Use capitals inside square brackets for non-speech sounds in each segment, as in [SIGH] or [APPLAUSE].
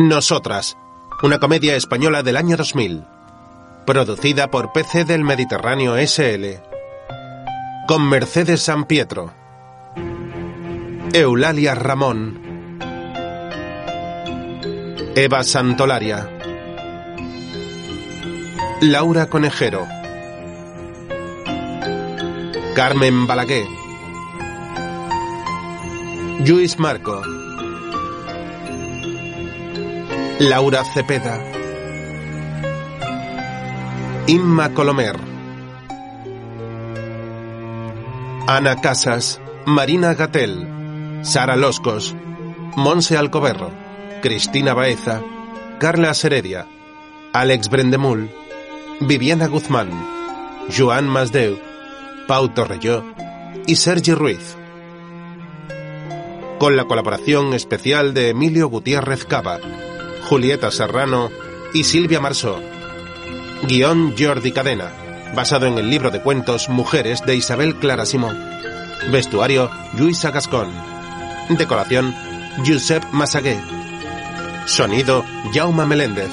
Nosotras, una comedia española del año 2000, producida por PC del Mediterráneo SL, con Mercedes San Pietro, Eulalia Ramón, Eva Santolaria, Laura Conejero, Carmen Balaguer, Luis Marco, Laura Cepeda, Inma Colomer, Ana Casas, Marina Gatel, Sara Loscos, Monse Alcoberro, Cristina Baeza, Carla Seredia, Alex Brendemul, Viviana Guzmán, Joan Masdeu, Pau Torrelló y Sergi Ruiz. Con la colaboración especial de Emilio Gutiérrez Cava, Julieta Serrano y Silvia Marsó. Guión Jordi Cadena, basado en el libro de cuentos Mujeres de Isabel Clara Simón. Vestuario Luisa Gascón. Decoración Josep Massagué. Sonido Jauma Meléndez.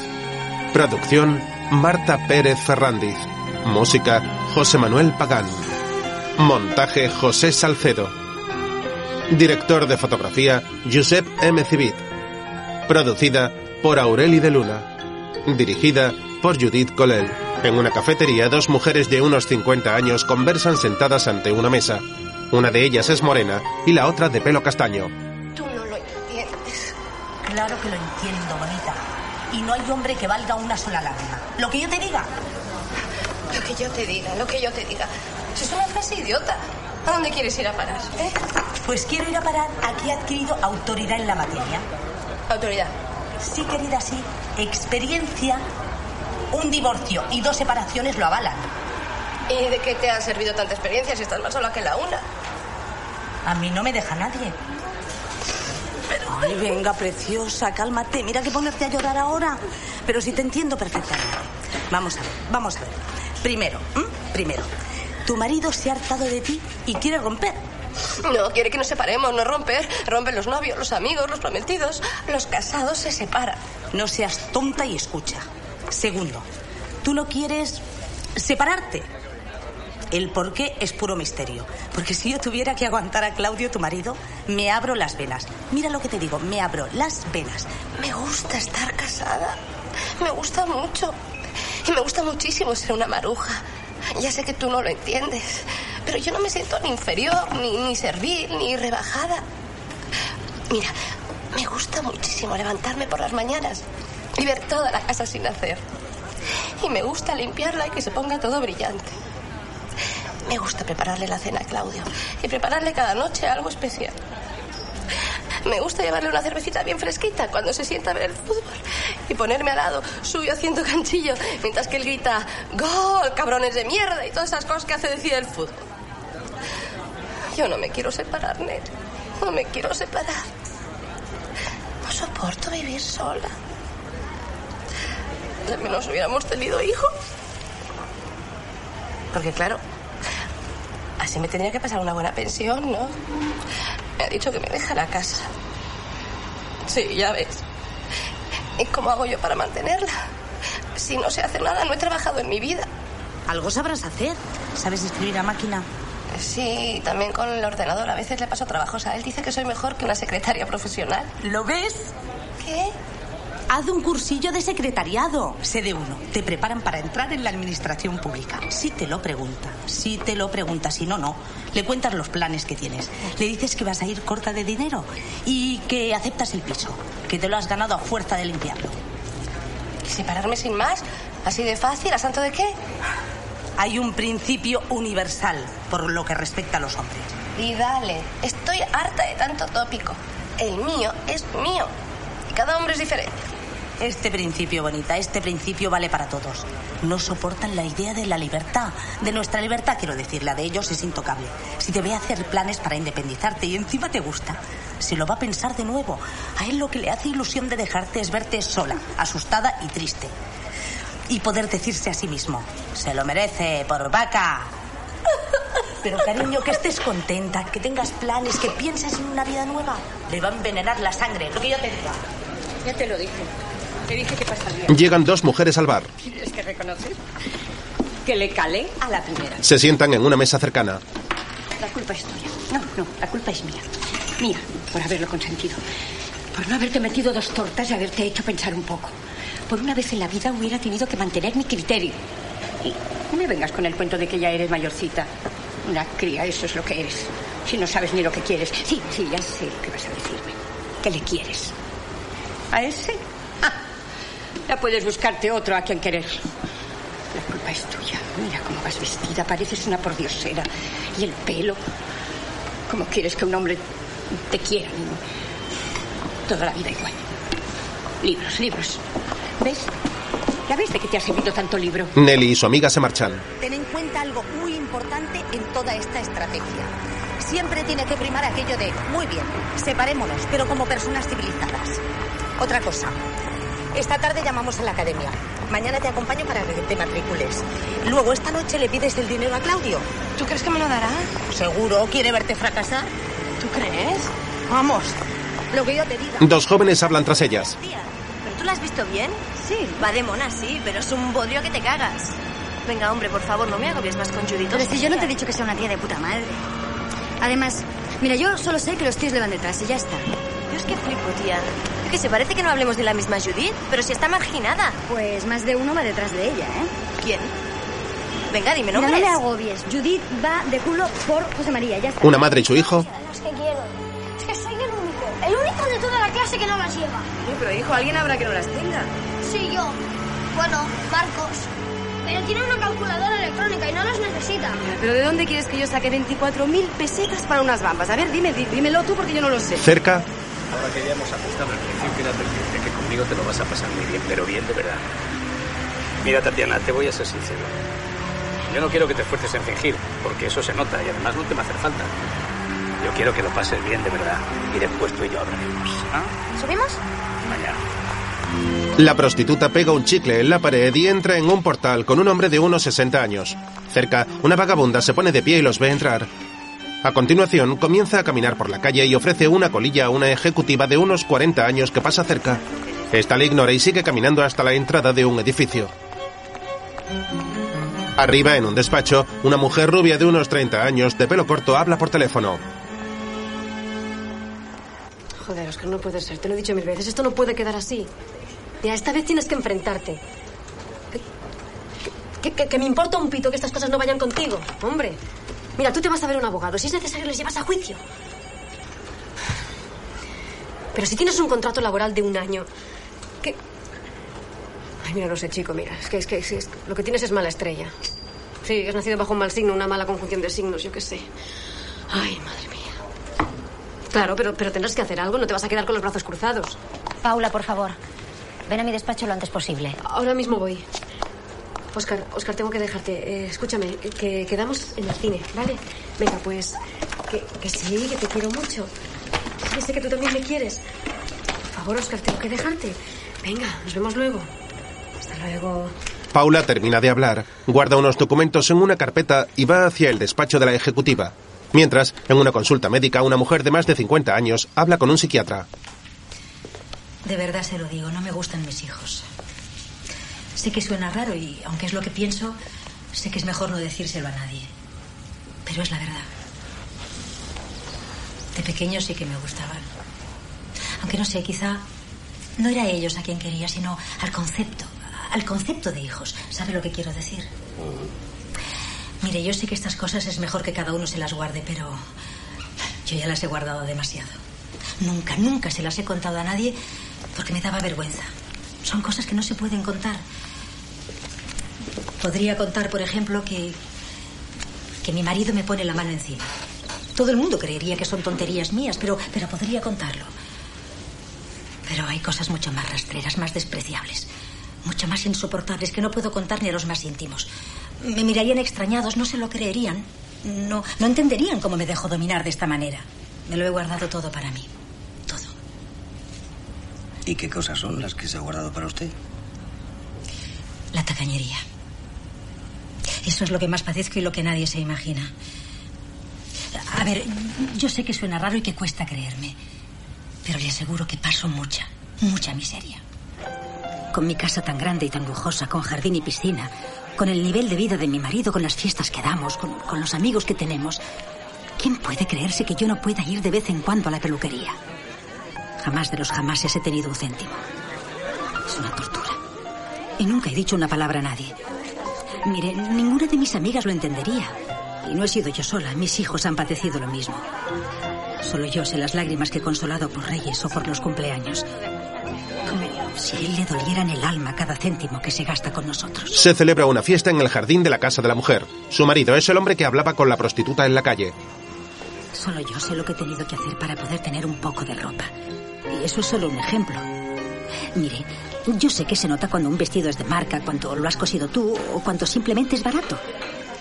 Producción Marta Pérez Ferrandiz. Música José Manuel Pagán. Montaje José Salcedo. Director de fotografía Josep M. Civit. Producida por Aureli de Luna. Dirigida por Judith Colel. En una cafetería, dos mujeres de unos 50 años conversan sentadas ante una mesa. Una de ellas es morena y la otra de pelo castaño. Tú no lo entiendes. Claro que lo entiendo, bonita. Y no hay hombre que valga una sola lágrima. Lo que yo te diga. Lo que yo te diga, lo que yo te diga. Eso es una frase idiota. ¿A dónde quieres ir a parar? ¿Eh? Pues quiero ir a parar a que he adquirido autoridad en la materia. Autoridad. Sí, querida, sí. Experiencia. Un divorcio y dos separaciones lo avalan. ¿Y de qué te ha servido tanta experiencia si estás más sola que la una? A mí no me deja nadie. Ay, venga, preciosa, cálmate. Mira que ponerte a llorar ahora. Pero sí te entiendo perfectamente. Vamos a ver, vamos a ver. Primero, primero. Tu marido se ha hartado de ti y quiere romper. No, quiere que nos separemos, no romper. Rompen los novios, los amigos, los prometidos. Los casados se separan. No seas tonta y escucha. Segundo, tú no quieres separarte. El por qué es puro misterio. Porque si yo tuviera que aguantar a Claudio, tu marido, me abro las venas. Mira lo que te digo, me abro las venas. Me gusta estar casada. Me gusta mucho. Y me gusta muchísimo ser una maruja. Ya sé que tú no lo entiendes. Pero yo no me siento ni inferior, ni, servil, ni rebajada. Mira, me gusta muchísimo levantarme por las mañanas y ver toda la casa sin hacer. Y me gusta limpiarla y que se ponga todo brillante. Me gusta prepararle la cena a Claudio y prepararle cada noche algo especial. Me gusta llevarle una cervecita bien fresquita cuando se sienta a ver el fútbol y ponerme al lado suyo haciendo canchillo mientras que él grita ¡Gol, cabrones de mierda! y todas esas cosas que hace decir el fútbol. Yo no me quiero separar, Ned. No me quiero separar. No soporto vivir sola. Al menos hubiéramos tenido hijos. Porque claro, así me tendría que pasar una buena pensión, ¿no? Me ha dicho que me deja la casa. Sí, ya ves. ¿Y cómo hago yo para mantenerla? Si no sé hacer nada, no he trabajado en mi vida. Algo sabrás hacer. ¿Sabes escribir a máquina? Sí, también con el ordenador. A veces le paso trabajos a él. Dice que soy mejor que una secretaria profesional. ¿Lo ves? ¿Qué? Haz un cursillo de secretariado. Sé de uno. Te preparan para entrar en la administración pública. Si te lo pregunta, si te lo pregunta, si no, no. Le cuentas los planes que tienes. Le dices que vas a ir corta de dinero y que aceptas el piso, que te lo has ganado a fuerza de limpiarlo. ¿Y separarme sin más? ¿Así de fácil? ¿A santo de qué? Hay un principio universal por lo que respecta a los hombres. Y dale, estoy harta de tanto tópico. El mío es mío. Y cada hombre es diferente. Este principio, bonita, este principio vale para todos. No soportan la idea de la libertad. De nuestra libertad, quiero decir, la de ellos es intocable. Si te ve hacer planes para independizarte y encima te gusta, se lo va a pensar de nuevo. A él lo que le hace ilusión de dejarte es verte sola, asustada y triste. Y poder decirse a sí mismo, se lo merece, por vaca. [LAUGHS] Pero cariño, que estés contenta, que tengas planes, que pienses en una vida nueva. Le va a envenenar la sangre, lo que yo te diga. Ya te lo dije. Te dije que pasaría. Llegan dos mujeres al bar. [LAUGHS] ¿Tienes que reconocer? Que le calé a la primera. Se sientan en una mesa cercana. La culpa es tuya. No, no, la culpa es mía. Mía, por haberlo consentido. Por no haberte metido dos tortas y haberte hecho pensar un poco. Por una vez en la vida hubiera tenido que mantener mi criterio. Y no me vengas con el cuento de que ya eres mayorcita. Una cría, eso es lo que eres. Si no sabes ni lo que quieres. Sí, sí, ya sé lo que vas a decirme. ¿Qué le quieres? ¿A ese? Ah, ya puedes buscarte otro a quien querer. La culpa es tuya. Mira cómo vas vestida, pareces una pordiosera. Y el pelo. ¿Cómo quieres que un hombre te quiera? Toda la vida igual. Libros, libros. ¿Ves? ¿Ya ves de qué te ha servido tanto libro? Nelly y su amiga se marchan. Ten en cuenta algo muy importante en toda esta estrategia. Siempre tiene que primar aquello de, muy bien, separémonos, pero como personas civilizadas. Otra cosa, esta tarde llamamos a la academia. Mañana te acompaño para que te matricules. Luego, esta noche le pides el dinero a Claudio. ¿Tú crees que me lo dará? Seguro, quiere verte fracasar. ¿Tú crees? Vamos, lo que yo te diga. Dos jóvenes hablan tras ellas. Tía, ¿pero tú la has visto bien? Sí. Va de mona, sí, pero es un bodrio que te cagas. Venga, hombre, por favor, no me agobies más con Judith. Pero si yo no te he dicho que sea una tía de puta madre. Además, mira, yo solo sé que los tíos le van detrás y ya está. Yo es que flipo, tía. Yo que se parece que no hablemos de la misma Judith, pero si está marginada. Pues más de uno va detrás de ella, ¿eh? ¿Quién? Venga, dime Mira, no nombres. me agobies. Judith va de culo por José María, ya está. Una madre y su hijo. Las que quiero. El único de toda la clase que no las lleva. pero hijo, alguien habrá que no las tenga. Sí, yo. Bueno, Marcos. Pero tiene una calculadora electrónica y no las necesita. ¿Pero de dónde quieres que yo saque 24.000 pesetas para unas bambas? A ver, dime, dí- dímelo tú porque yo no lo sé. Cerca, Ahora que ya hemos apostado al principio, quiero advertirte que conmigo te lo vas a pasar muy bien, pero bien de verdad. Mira, Tatiana, te voy a ser sincero. Yo no quiero que te esfuerces en fingir, porque eso se nota y además no te va a hacer falta. Yo quiero que lo pases bien de verdad y después tú y yo hablaremos. ¿ah? ¿Subimos? Mañana. la prostituta pega un chicle en la pared y entra en un portal con un hombre de unos 60 años. Cerca, una vagabunda se pone de pie y los ve entrar. A continuación, comienza a caminar por la calle y ofrece una colilla a una ejecutiva de unos 40 años que pasa cerca. Esta le ignora y sigue caminando hasta la entrada de un edificio. Arriba, en un despacho, una mujer rubia de unos 30 años, de pelo corto, habla por teléfono. Joder, Oscar, no puede ser. Te lo he dicho mil veces. Esto no puede quedar así. Mira, esta vez tienes que enfrentarte. Que, que- que me importa un pito que estas cosas no vayan contigo. Hombre, mira, tú te vas a ver un abogado. Si es necesario, les llevas a juicio. Pero si tienes un contrato laboral de un año, ¿qué? Ay, mira, no sé, chico, mira. Es que, es que, es que lo que tienes es mala estrella. Sí, has nacido bajo un mal signo, una mala conjunción de signos, yo qué sé. Ay, madre mía. Claro, pero, pero tendrás que hacer algo, no te vas a quedar con los brazos cruzados. Paula, por favor. Ven a mi despacho lo antes posible. Ahora mismo voy. Oscar, Oscar, tengo que dejarte. Eh, escúchame, que, que quedamos en el cine, ¿vale? Venga, pues. Que, que sí, que te quiero mucho. Sí, sé que tú también me quieres. Por favor, Oscar, tengo que dejarte. Venga, nos vemos luego. Hasta luego. Paula termina de hablar, guarda unos documentos en una carpeta y va hacia el despacho de la ejecutiva. Mientras, en una consulta médica, una mujer de más de 50 años habla con un psiquiatra. De verdad se lo digo, no me gustan mis hijos. Sé que suena raro y, aunque es lo que pienso, sé que es mejor no decírselo a nadie. Pero es la verdad. De pequeño sí que me gustaban. Aunque no sé, quizá no era a ellos a quien quería, sino al concepto, al concepto de hijos. ¿Sabe lo que quiero decir? Mire, yo sé que estas cosas es mejor que cada uno se las guarde, pero yo ya las he guardado demasiado. Nunca, nunca se las he contado a nadie porque me daba vergüenza. Son cosas que no se pueden contar. Podría contar, por ejemplo, que que mi marido me pone la mano encima. Todo el mundo creería que son tonterías mías, pero pero podría contarlo. Pero hay cosas mucho más rastreras, más despreciables, mucho más insoportables que no puedo contar ni a los más íntimos. Me mirarían extrañados, no se lo creerían. No, no entenderían cómo me dejo dominar de esta manera. Me lo he guardado todo para mí. ¿Y qué cosas son las que se ha guardado para usted? La tacañería. Eso es lo que más padezco y lo que nadie se imagina. A ver, yo sé que suena raro y que cuesta creerme, pero le aseguro que paso mucha, Mucha miseria. Con mi casa tan grande y tan lujosa, con jardín y piscina, con el nivel de vida de mi marido, con las fiestas que damos, con, los amigos que tenemos. ¿Quién puede creerse que yo no pueda ir de vez en cuando a la peluquería? Jamás de los jamases he tenido un céntimo. Es una tortura. Y nunca he dicho una palabra a nadie. Mire, ninguna de mis amigas lo entendería. Y no he sido yo sola. Mis hijos han padecido lo mismo. Solo yo sé las lágrimas que he consolado por Reyes o por los cumpleaños. Como si él le doliera en el alma cada céntimo que se gasta con nosotros. Se celebra una fiesta en el jardín de la casa de la mujer. Su marido es el hombre que hablaba con la prostituta en la calle. Solo yo sé lo que he tenido que hacer para poder tener un poco de ropa. Y eso es solo un ejemplo. Mire, yo sé que se nota cuando un vestido es de marca, cuando lo has cosido tú o cuando simplemente es barato.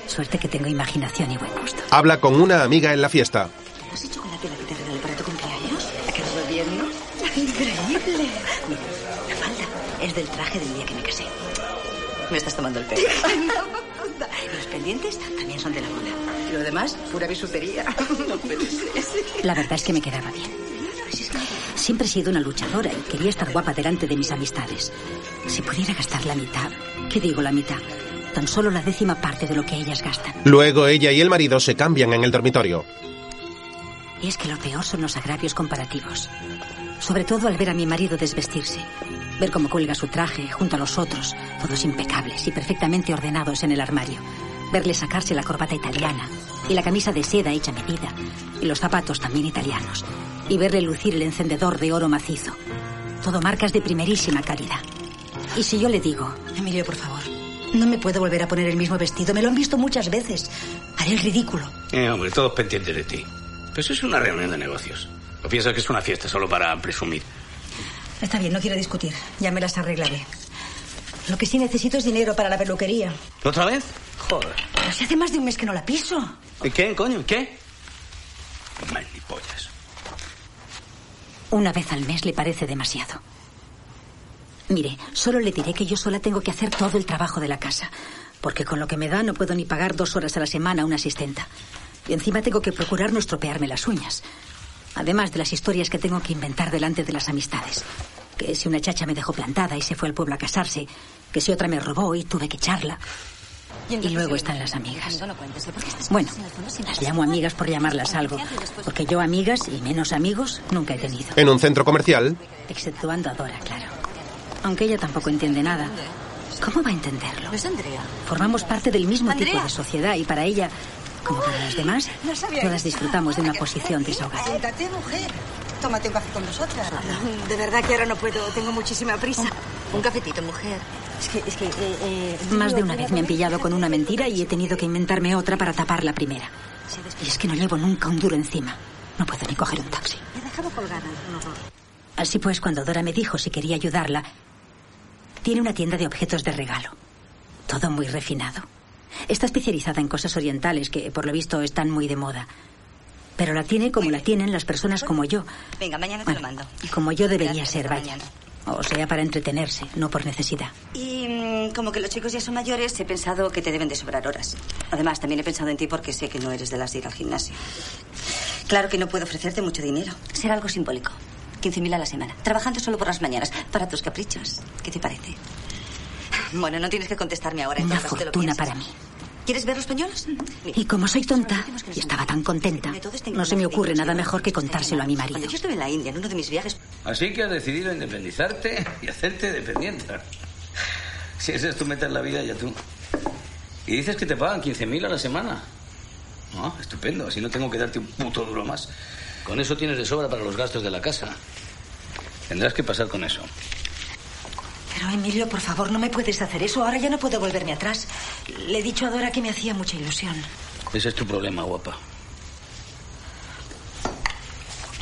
Suerte que tengo imaginación y buen gusto. Habla con una amiga en la fiesta. ¿Has hecho chocolate la que te regalé para tu cumpleaños? ¿Ha quedado bien, no? ¡Increíble! Mira, la falda es del traje del día que me casé. Me estás tomando el pelo. [LAUGHS] Los pendientes también son de la boda. Y lo demás, pura bisutería. [LAUGHS] No puede ser. La verdad es que me quedaba bien. Siempre he sido una luchadora y quería estar guapa delante de mis amistades. Si pudiera gastar la mitad, ¿qué digo la mitad? Tan solo la décima parte de lo que ellas gastan. Luego ella y el marido se cambian en el dormitorio. Y es que lo peor son los agravios comparativos. Sobre todo al ver a mi marido desvestirse. Ver cómo cuelga su traje junto a los otros, todos impecables y perfectamente ordenados en el armario. Verle sacarse la corbata italiana y la camisa de seda hecha medida y los zapatos también italianos. Y verle lucir el encendedor de oro macizo. Todo marcas de primerísima calidad. Y si yo le digo, Emilio, por favor, no me puedo volver a poner el mismo vestido, me lo han visto muchas veces. Haré el ridículo. Eh, hombre, todos pendientes de ti. Pero eso es una reunión de negocios. ¿O piensas que es una fiesta solo para presumir? Está bien, no quiero discutir. Ya me las arreglaré. Lo que sí necesito es dinero para la peluquería. ¿Otra vez? Joder. Pero si hace más de un mes que no la piso. ¿Y qué, coño? ¿Qué? Malipollas. Una vez al mes le parece demasiado. Mire, solo le diré que yo sola tengo que hacer todo el trabajo de la casa. Porque con lo que me da no puedo ni pagar dos horas a la semana a una asistenta. Y encima tengo que procurar no estropearme las uñas. Además de las historias que tengo que inventar delante de las amistades. Que si una chacha me dejó plantada y se fue al pueblo a casarse. Que si otra me robó y tuve que echarla. Y luego están las amigas. Bueno, las llamo amigas por llamarlas algo. Porque yo amigas y menos amigos nunca he tenido. En un centro comercial, Exceptuando a Dora, claro. Aunque ella tampoco entiende nada. ¿Cómo va a entenderlo? Es Andrea. Formamos parte del mismo tipo de sociedad y para ella, como para los demás, No todas disfrutamos de una posición desahogada. Siéntate, mujer. Tómate un café con nosotras. De verdad que ahora no puedo. Tengo muchísima prisa. Un cafetito, mujer. Es que, es que... eh, eh, Más de una vez me han pillado con una mentira y he tenido que inventarme otra para tapar la primera. Y es que no llevo nunca un duro encima. No puedo ni coger un taxi. Me he dejado colgada. Horror. Así pues, cuando Dora me dijo si quería ayudarla, tiene una tienda de objetos de regalo. Todo muy refinado. Está especializada en cosas orientales que, por lo visto, están muy de moda. Pero la tiene como la tienen las personas como yo. Venga, mañana te lo mando. Y como yo debería ser, vaya. mañana. O sea, para entretenerse, no por necesidad. Y mm, como que los chicos ya son mayores, he pensado que te deben de sobrar horas. Además, también he pensado en ti porque sé que no eres de las de ir al gimnasio. Claro que no puedo ofrecerte mucho dinero. Será algo simbólico. 15.000 a la semana. Trabajando solo por las mañanas. Para tus caprichos. ¿Qué te parece? Bueno, no tienes que contestarme ahora. Una entonces te lo fortuna piensas. para mí. ¿Quieres ver los pañuelos? Y como soy tonta y estaba tan contenta, no se me ocurre nada mejor que contárselo a mi marido. Cuando yo estuve en la India, en uno de mis viajes, Así que has decidido independizarte y hacerte dependiente. Si esa es tu meta en la vida, ya tú. Y dices que te pagan 15.000 a la semana. Ah, estupendo, así no tengo que darte un puto duro más. Con eso tienes de sobra para los gastos de la casa. Tendrás que pasar con eso. Pero Emilio, por favor, no me puedes hacer eso. Ahora ya no puedo volverme atrás. Le he dicho a Dora que me hacía mucha ilusión. Ese es tu problema, guapa.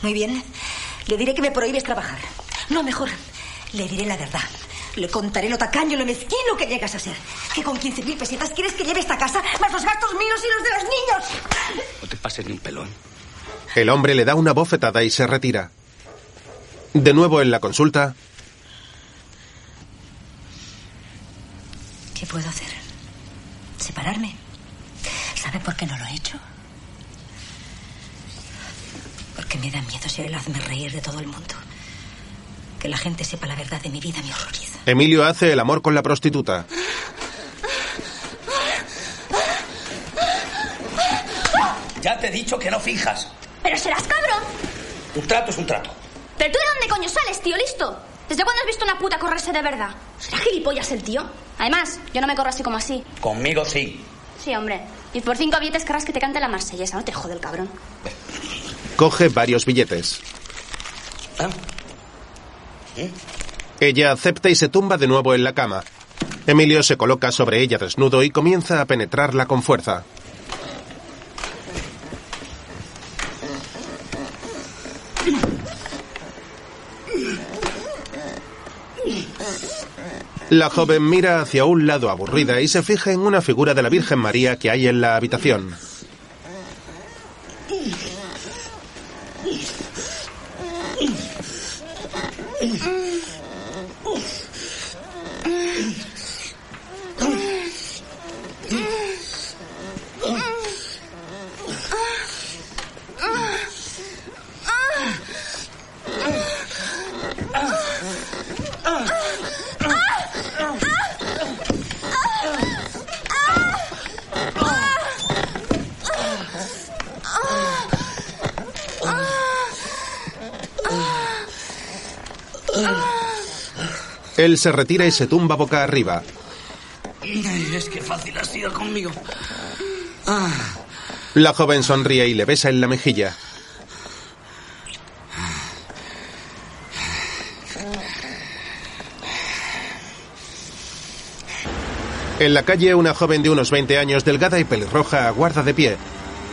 Muy bien. Le diré que me prohíbes trabajar. No, mejor. Le diré la verdad. Le contaré lo tacaño, lo mezquino que llegas a ser. Que con 15.000 pesetas quieres que lleve esta casa, más los gastos míos y los de los niños. No te pases ni un pelón. el hombre le da una bofetada y se retira. De nuevo en la consulta, ¿Qué puedo hacer? ¿Separarme? ¿Sabe por qué no lo he hecho? Porque me da miedo ser el hazme reír de todo el mundo. Que la gente sepa la verdad de mi vida me horroriza. Emilio hace el amor con la prostituta. Ya te he dicho que no fijas. Pero serás cabrón. Un trato es un trato. ¿Pero tú de dónde coño sales, tío? ¿Listo? ¿Desde cuándo has visto una puta correrse de verdad? ¿Será gilipollas el tío? Además, yo no me corro así como así. Conmigo sí. Sí, hombre. Y por cinco billetes querrás que te cante la marsellesa, no te jode el cabrón. Coge varios billetes. Ella acepta y se tumba de nuevo en la cama. Emilio se coloca sobre ella desnudo y comienza a penetrarla con fuerza. La joven mira hacia un lado aburrida y se fija en una figura de la Virgen María que hay en la habitación. Él se retira y se tumba boca arriba. Es que fácil ha sido conmigo. Ah, La joven sonríe y le besa en la mejilla. En la calle, una joven de unos 20 años, delgada y pelirroja, aguarda de pie.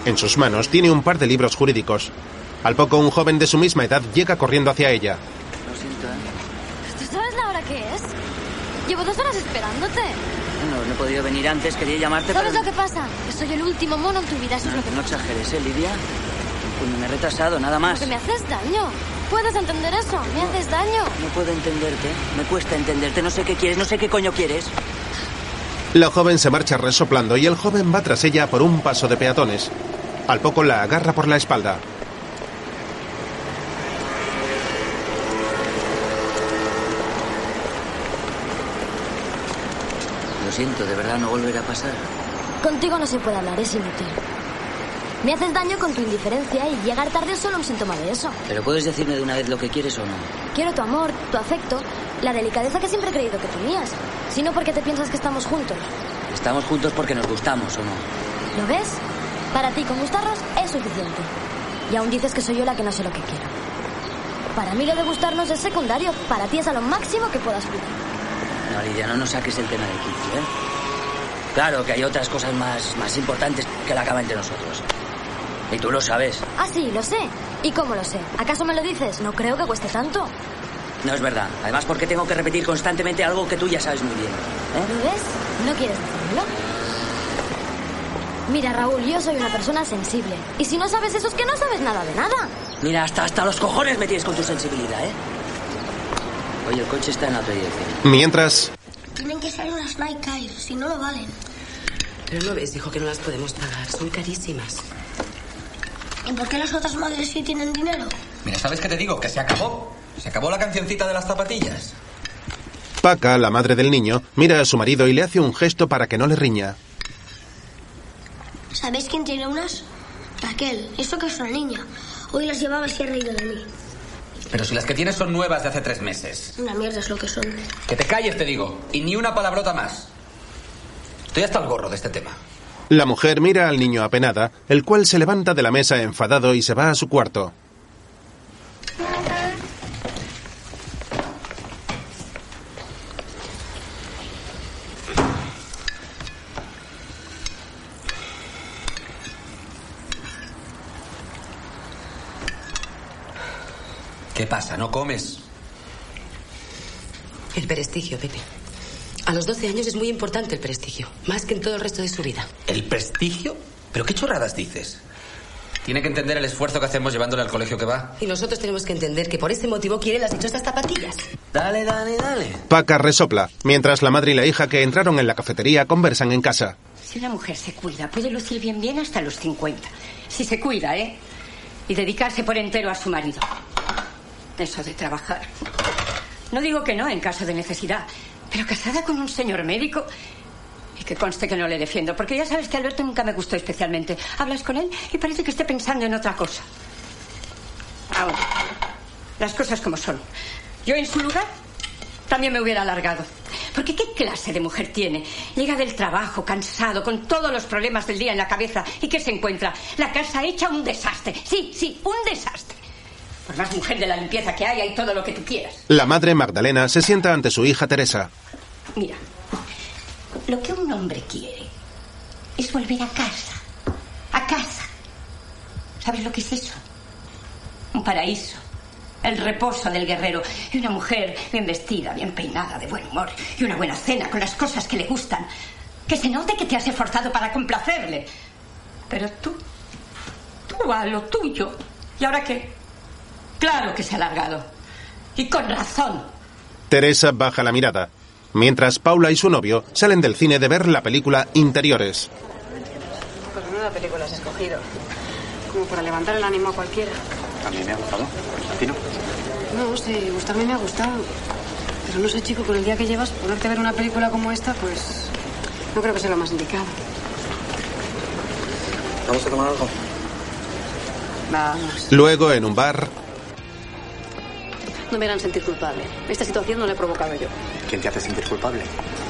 En sus manos tiene un par de libros jurídicos. Al poco, un joven de su misma edad llega corriendo hacia ella. Lo siento, ¿eh? ¿Tú sabes la hora que es? Llevo dos horas esperándote. No, no he podido venir antes, quería llamarte ¿Sabes para... lo que pasa? Que soy el último mono en tu vida, eso es lo que No exageres, ¿eh, Lidia? Pues me he retrasado, nada más. Porque me haces daño. ¿Puedes entender eso? Me haces daño. No puedo entenderte, me cuesta entenderte, no sé qué quieres, no sé qué coño quieres. La joven se marcha resoplando y el joven va tras ella por un paso de peatones. Al poco la agarra por la espalda. Siento, de verdad no volverá a pasar. Contigo no se puede hablar, es inútil. Me haces daño con tu indiferencia y llegar tarde es solo un síntoma de eso. Pero puedes decirme de una vez lo que quieres o no. Quiero tu amor, tu afecto, la delicadeza que siempre he creído que tenías. Si no porque te piensas que estamos juntos. Estamos juntos porque nos gustamos o no. ¿Lo ves? Para ti, con gustarnos es suficiente. Y aún dices que soy yo la que no sé lo que quiero. Para mí lo de gustarnos es secundario. Para ti es a lo máximo que puedas fluir. No, Lidia, no nos saques el tema de quicio, ¿eh? Claro que hay otras cosas más, más importantes que la cama entre nosotros. Y tú lo sabes. Ah, sí, lo sé. ¿Y cómo lo sé? ¿Acaso me lo dices? No creo que cueste tanto. No es verdad. Además, porque tengo que repetir constantemente algo que tú ya sabes muy bien. ¿eh? ¿Lo ves? ¿No quieres decírmelo? Mira, Raúl, yo soy una persona sensible. Y si no sabes eso es que no sabes nada de nada. Mira, hasta, hasta los cojones me tienes con tu sensibilidad, ¿eh? Oye, el coche está en la otra dirección. Mientras, Tienen que ser unas Nike Air, si no, no valen. Pero no ves, dijo que no las podemos pagar. Son carísimas. ¿Y por qué las otras madres sí tienen dinero? Mira, ¿sabes qué te digo? Que se acabó. Se acabó la cancioncita de las zapatillas. Paca, la madre del niño, mira a su marido y le hace un gesto para que no le riña. ¿Sabéis quién tiene unas? Raquel, eso que es una niña. Hoy las llevaba y se ha reído de mí. Pero si las que tienes son nuevas de hace tres meses. Una mierda es lo que son. Que te calles, te digo. Y ni una palabrota más. Estoy hasta el gorro de este tema. La mujer mira al niño apenada, el cual se levanta de la mesa enfadado y se va a su cuarto. ¿Qué pasa? ¿No comes? El prestigio, Pepe. A los 12 años es muy importante el prestigio, más que en todo el resto de su vida. ¿El prestigio? ¿Pero qué chorradas dices? Tiene que entender el esfuerzo que hacemos llevándole al colegio que va. Y nosotros tenemos que entender que por ese motivo quiere las estas zapatillas. Dale, dale, dale. Paca resopla, mientras la madre y la hija que entraron en la cafetería conversan en casa. Si una mujer se cuida, puede lucir bien bien hasta los 50. Si se cuida, ¿eh? Y dedicarse por entero a su marido. Eso de trabajar. No digo que no en caso de necesidad, pero casada con un señor médico. Y que conste que no le defiendo, porque ya sabes que Alberto nunca me gustó especialmente. Hablas con él y parece que esté pensando en otra cosa. Ahora, las cosas como son. Yo en su lugar también me hubiera alargado. Porque ¿qué clase de mujer tiene? Llega del trabajo, cansado, con todos los problemas del día en la cabeza. ¿Y qué se encuentra? La casa hecha un desastre. Sí, sí, un desastre. Por más mujer de la limpieza que haya y todo lo que tú quieras. La madre Magdalena se sienta ante su hija Teresa. Mira, lo que un hombre quiere es volver a casa. A casa. ¿Sabes lo que es eso? Un paraíso. El reposo del guerrero. Y una mujer bien vestida, bien peinada, de buen humor. Y una buena cena con las cosas que le gustan. Que se note que te has esforzado para complacerle. Pero tú, tú a lo tuyo. ¿Y ahora qué? Claro que se ha alargado. Y con razón. Teresa baja la mirada, mientras Paula y su novio salen del cine de ver la película Interiores. Pues menuda película has escogido. Como para levantar el ánimo a cualquiera. A mí me ha gustado. ¿A ti no? No, sí, gustarme me ha gustado. Pero no sé, chico, con el día que llevas, ponerte a ver una película como esta, pues. No creo que sea lo más indicado. ¿Vamos a tomar algo? Vamos. Luego, en un bar, No me harán sentir culpable. Esta situación no la he provocado yo. ¿Quién te hace sentir culpable?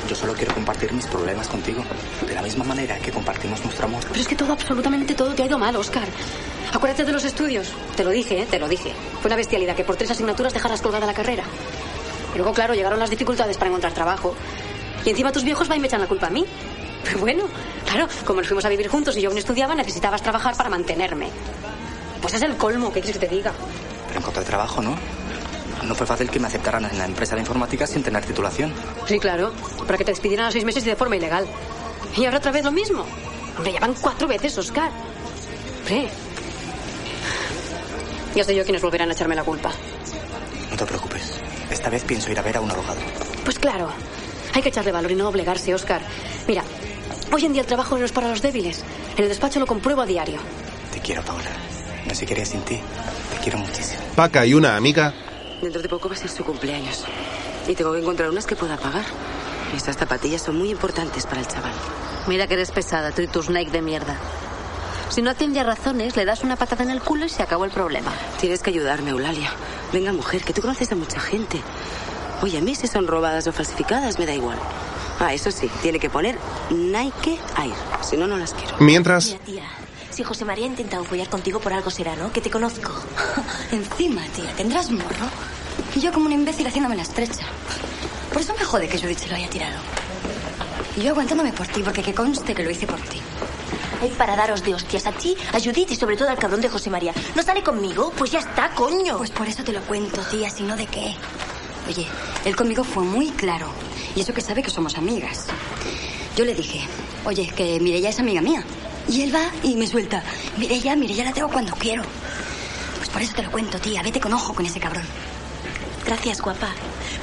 Yo solo quiero compartir mis problemas contigo. De la misma manera que compartimos nuestro amor. Pero es que todo, absolutamente todo, te ha ido mal, Oscar. Acuérdate de los estudios. Te lo dije, ¿eh? te lo dije. Fue una bestialidad que por tres asignaturas dejaras colgada la carrera. Y luego, claro, llegaron las dificultades para encontrar trabajo. Y encima tus viejos van y me echan la culpa a mí. [LAUGHS] Pero bueno, claro, como nos fuimos a vivir juntos y yo aún estudiaba, necesitabas trabajar para mantenerme. Pues es el colmo, ¿qué quieres que te diga? Pero encontré trabajo, ¿no? No fue fácil que me aceptaran en la empresa de informática sin tener titulación. Sí, claro, para que te despidieran a seis meses y de forma ilegal. Y ahora otra vez lo mismo. Hombre, ya van cuatro veces, Oscar. Hombre. Ya sé yo quiénes volverán a echarme la culpa. No te preocupes. Esta vez pienso ir a ver a un abogado. Pues claro, hay que echarle valor y no doblegarse, Oscar. Mira, hoy en día el trabajo no es para los débiles. En el despacho lo compruebo a diario. Te quiero, Paula. No sé qué haría sin ti. Te quiero muchísimo. Paca y una amiga Dentro de poco va a ser su cumpleaños. Y tengo que encontrar unas que pueda pagar. Estas zapatillas son muy importantes para el chaval. Mira que eres pesada, tú y tus Nike de mierda. Si no atiende a razones, le das una patada en el culo y se acabó el problema. Tienes que ayudarme, Eulalia. Venga, mujer, que tú conoces a mucha gente. Oye, a mí si son robadas o falsificadas me da igual. Ah, eso sí, tiene que poner Nike Air. Si no, no las quiero. Mientras, tía, si José María ha intentado follar contigo por algo será, ¿no? Que te conozco. [LAUGHS] Encima, tía, tendrás morro. Y yo como un imbécil haciéndome la estrecha. Por eso me jode que Judith se lo haya tirado. Y yo aguantándome por ti, porque que conste que lo hice por ti. Ay, para daros de hostias a ti, a Judith y sobre todo al cabrón de José María. ¿No sale conmigo? Pues ya está, coño. Pues por eso te lo cuento, tía, si no de qué. Oye, él conmigo fue muy claro. Y eso que sabe que somos amigas. Yo le dije, oye, que Mireya es amiga mía. Y él va y me suelta. Mireya, Mireya la tengo cuando quiero. Pues por eso te lo cuento, tía. Vete con ojo con ese cabrón. Gracias, guapa.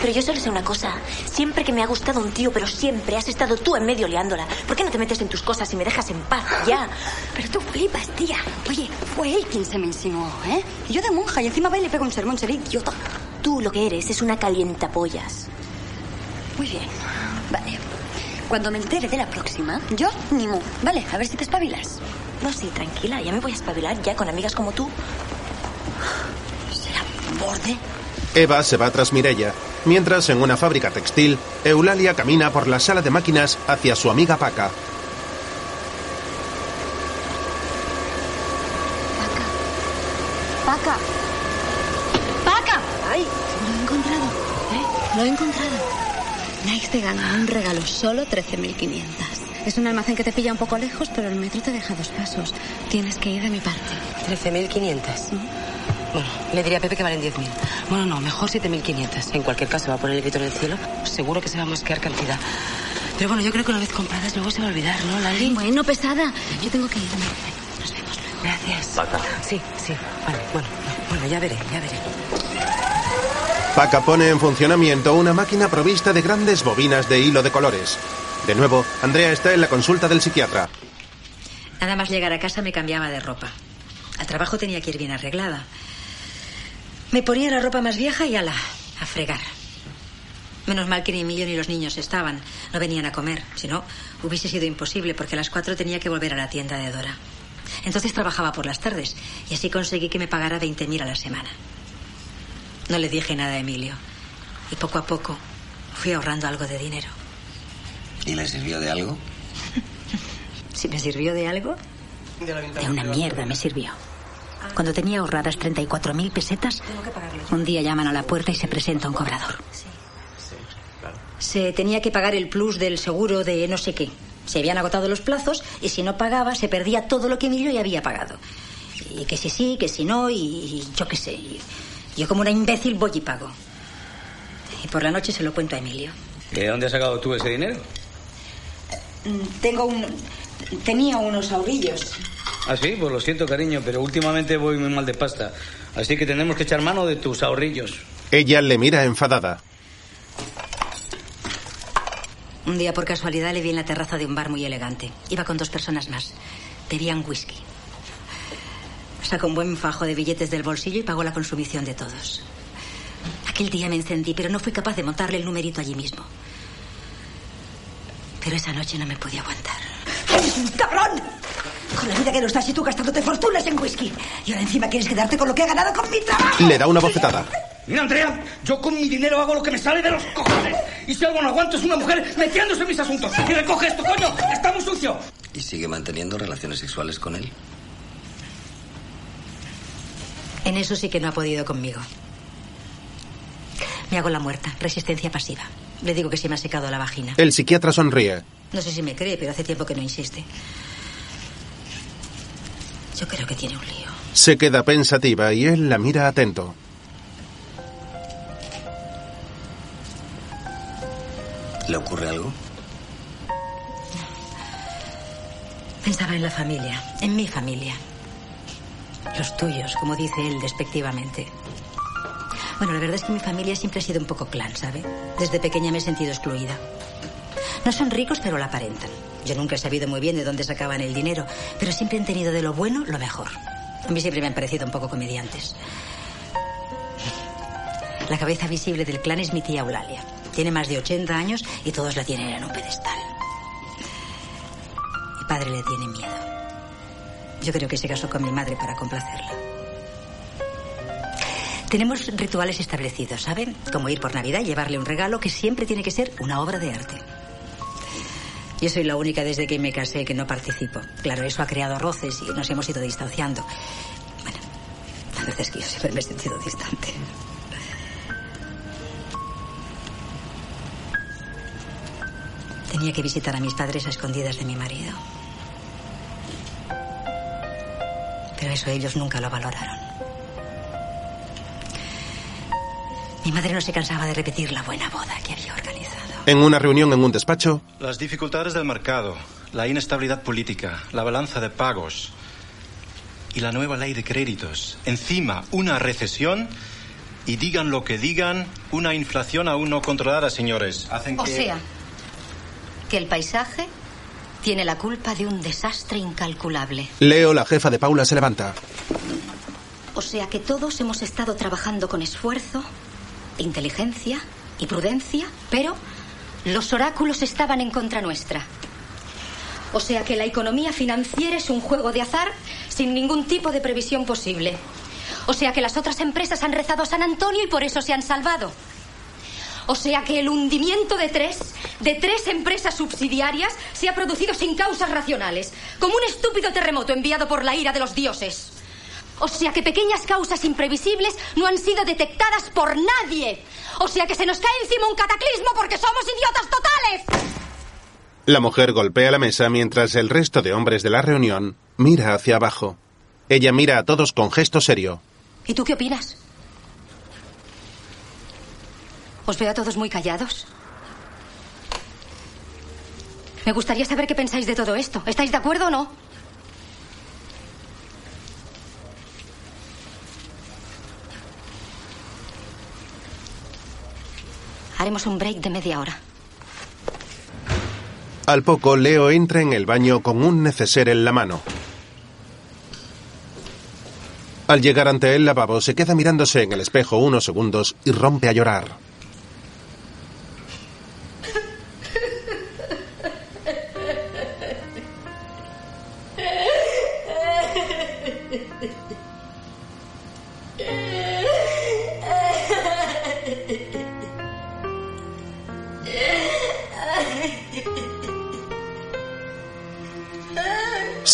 Pero yo solo sé una cosa. Siempre que me ha gustado un tío, pero siempre has estado tú en medio liándola. ¿Por qué no te metes en tus cosas y me dejas en paz? Ya. Pero tú flipas, tía. Oye, fue él quien se me insinuó, ¿eh? Y yo de monja y encima va y le pego un sermón, seré idiota. Tú lo que eres es una calientapollas. Muy bien. Vale. Cuando me entere de la próxima, yo ni mu. Vale, a ver si te espabilas. No, sí, tranquila. Ya me voy a espabilar ya con amigas como tú. Será borde. Eva se va tras Mirella, mientras en una fábrica textil, Eulalia camina por la sala de máquinas hacia su amiga Paca. Paca. Paca. Ay, lo he encontrado. ¿eh? Lo he encontrado. Nike te gana un regalo solo 13.500. Es un almacén que te pilla un poco lejos, pero el metro te deja dos pasos. Tienes que ir de mi parte. 13.500. Bueno, le diría a Pepe que valen 10.000. Bueno, no, mejor 7.500. En cualquier caso, va a poner el grito en el cielo. Seguro que se va a mosquear cantidad. Pero bueno, yo creo que una vez compradas luego se va a olvidar, ¿no, Lali? Bueno, pesada. Yo tengo que irme. Nos vemos luego. Gracias. Paca. Sí, sí. Vale, bueno, bueno, ya veré, ya veré. Paca pone en funcionamiento una máquina provista de grandes bobinas de hilo de colores. De nuevo, Andrea está en la consulta del psiquiatra. Nada más llegar a casa me cambiaba de ropa. Al trabajo tenía que ir bien arreglada. Me ponía la ropa más vieja y ala, a fregar. Menos mal que ni Emilio ni los niños estaban. No venían a comer. Si no, hubiese sido imposible porque a las cuatro tenía que volver a la tienda de Dora. Entonces trabajaba por las tardes y así conseguí que me pagara 20.000 a la semana. No le dije nada a Emilio y poco a poco fui ahorrando algo de dinero. ¿Y le sirvió de algo? [LAUGHS] ¿Si me sirvió de algo? De una mierda me sirvió. Cuando tenía ahorradas 34.000 pesetas, un día llaman a la puerta y se presenta un cobrador. Se tenía que pagar el plus del seguro de no sé qué. Se habían agotado los plazos y si no pagaba se perdía todo lo que Emilio ya había pagado. Y que si sí, que si no, y yo qué sé. Y yo como una imbécil voy y pago. Y por la noche se lo cuento a Emilio. ¿De dónde has sacado tú ese dinero? Mm, Tengo un... Tenía unos ahorrillos. Ah, sí, pues lo siento, cariño, pero últimamente voy muy mal de pasta. Así que tenemos que echar mano de tus ahorrillos. Ella le mira enfadada. Un día por casualidad le vi en la terraza de un bar muy elegante. Iba con dos personas más. Bebían whisky. Sacó un buen fajo de billetes del bolsillo y pagó la consumición de todos. Aquel día me encendí, pero no fui capaz de montarle el numerito allí mismo. Pero esa noche no me pude aguantar. ¡Eres un cabrón! Con la vida que nos das y tú gastándote fortunas en whisky. Y ahora encima quieres quedarte con lo que he ganado con mi trabajo. Le da una bofetada. Mira, Andrea, yo con mi dinero hago lo que me sale de los cojones. Y si algo no aguanto es una mujer metiéndose en mis asuntos. Y recoge esto, coño, está muy sucio. ¿Y sigue manteniendo relaciones sexuales con él? En eso sí que no ha podido conmigo. Me hago la muerta, resistencia pasiva. Le digo que se me ha secado la vagina. El psiquiatra sonríe. No sé si me cree, pero hace tiempo que no insiste. Yo creo que tiene un lío. Se queda pensativa y él la mira atento. ¿Le ocurre algo? Pensaba en la familia, en mi familia. Los tuyos, como dice él despectivamente. Bueno, la verdad es que mi familia siempre ha sido un poco clan, ¿sabe? Desde pequeña me he sentido excluida. No son ricos, pero lo aparentan. Yo nunca he sabido muy bien de dónde sacaban el dinero, pero siempre han tenido de lo bueno lo mejor. A mí siempre me han parecido un poco comediantes. La cabeza visible del clan es mi tía Eulalia. Tiene más de 80 años y todos la tienen en un pedestal. Mi padre le tiene miedo. Yo creo que se casó con mi madre para complacerla. Tenemos rituales establecidos, ¿saben? Como ir por Navidad y llevarle un regalo que siempre tiene que ser una obra de arte. Yo soy la única desde que me casé que no participo. Claro, eso ha creado roces y nos hemos ido distanciando. Bueno, la verdad es que yo siempre me he sentido distante. Tenía que visitar a mis padres a escondidas de mi marido. Pero eso ellos nunca lo valoraron. Mi madre no se cansaba de repetir la buena boda que había organizado. En una reunión en un despacho, Las dificultades del mercado, la inestabilidad política, la balanza de pagos y la nueva ley de créditos. Encima, una recesión y digan lo que digan, una inflación aún no controlada, señores. Hacen que... O sea, que el paisaje tiene la culpa de un desastre incalculable. Leo, la jefa de Paula, se levanta. O sea que todos hemos estado trabajando con esfuerzo, inteligencia y prudencia, pero los oráculos estaban en contra nuestra. O sea que la economía financiera es un juego de azar sin ningún tipo de previsión posible. O sea que las otras empresas han rezado a San Antonio y por eso se han salvado. O sea que el hundimiento de tres, de tres empresas subsidiarias, se ha producido sin causas racionales, como un estúpido terremoto enviado por la ira de los dioses. O sea que pequeñas causas imprevisibles no han sido detectadas por nadie. O sea que se nos cae encima un cataclismo porque somos idiotas totales. La mujer golpea la mesa mientras el resto de hombres de la reunión mira hacia abajo. Ella mira a todos con gesto serio. ¿Y tú qué opinas? Os veo a todos muy callados. Me gustaría saber qué pensáis de todo esto. ¿Estáis de acuerdo o no? Haremos un break de media hora. Al poco, Leo entra en el baño con un neceser en la mano. Al llegar ante el lavabo, se queda mirándose en el espejo unos segundos y rompe a llorar.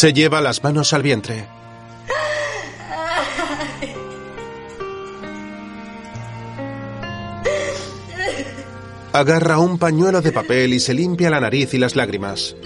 Se lleva las manos al vientre. Agarra un pañuelo de papel y se limpia la nariz y las lágrimas.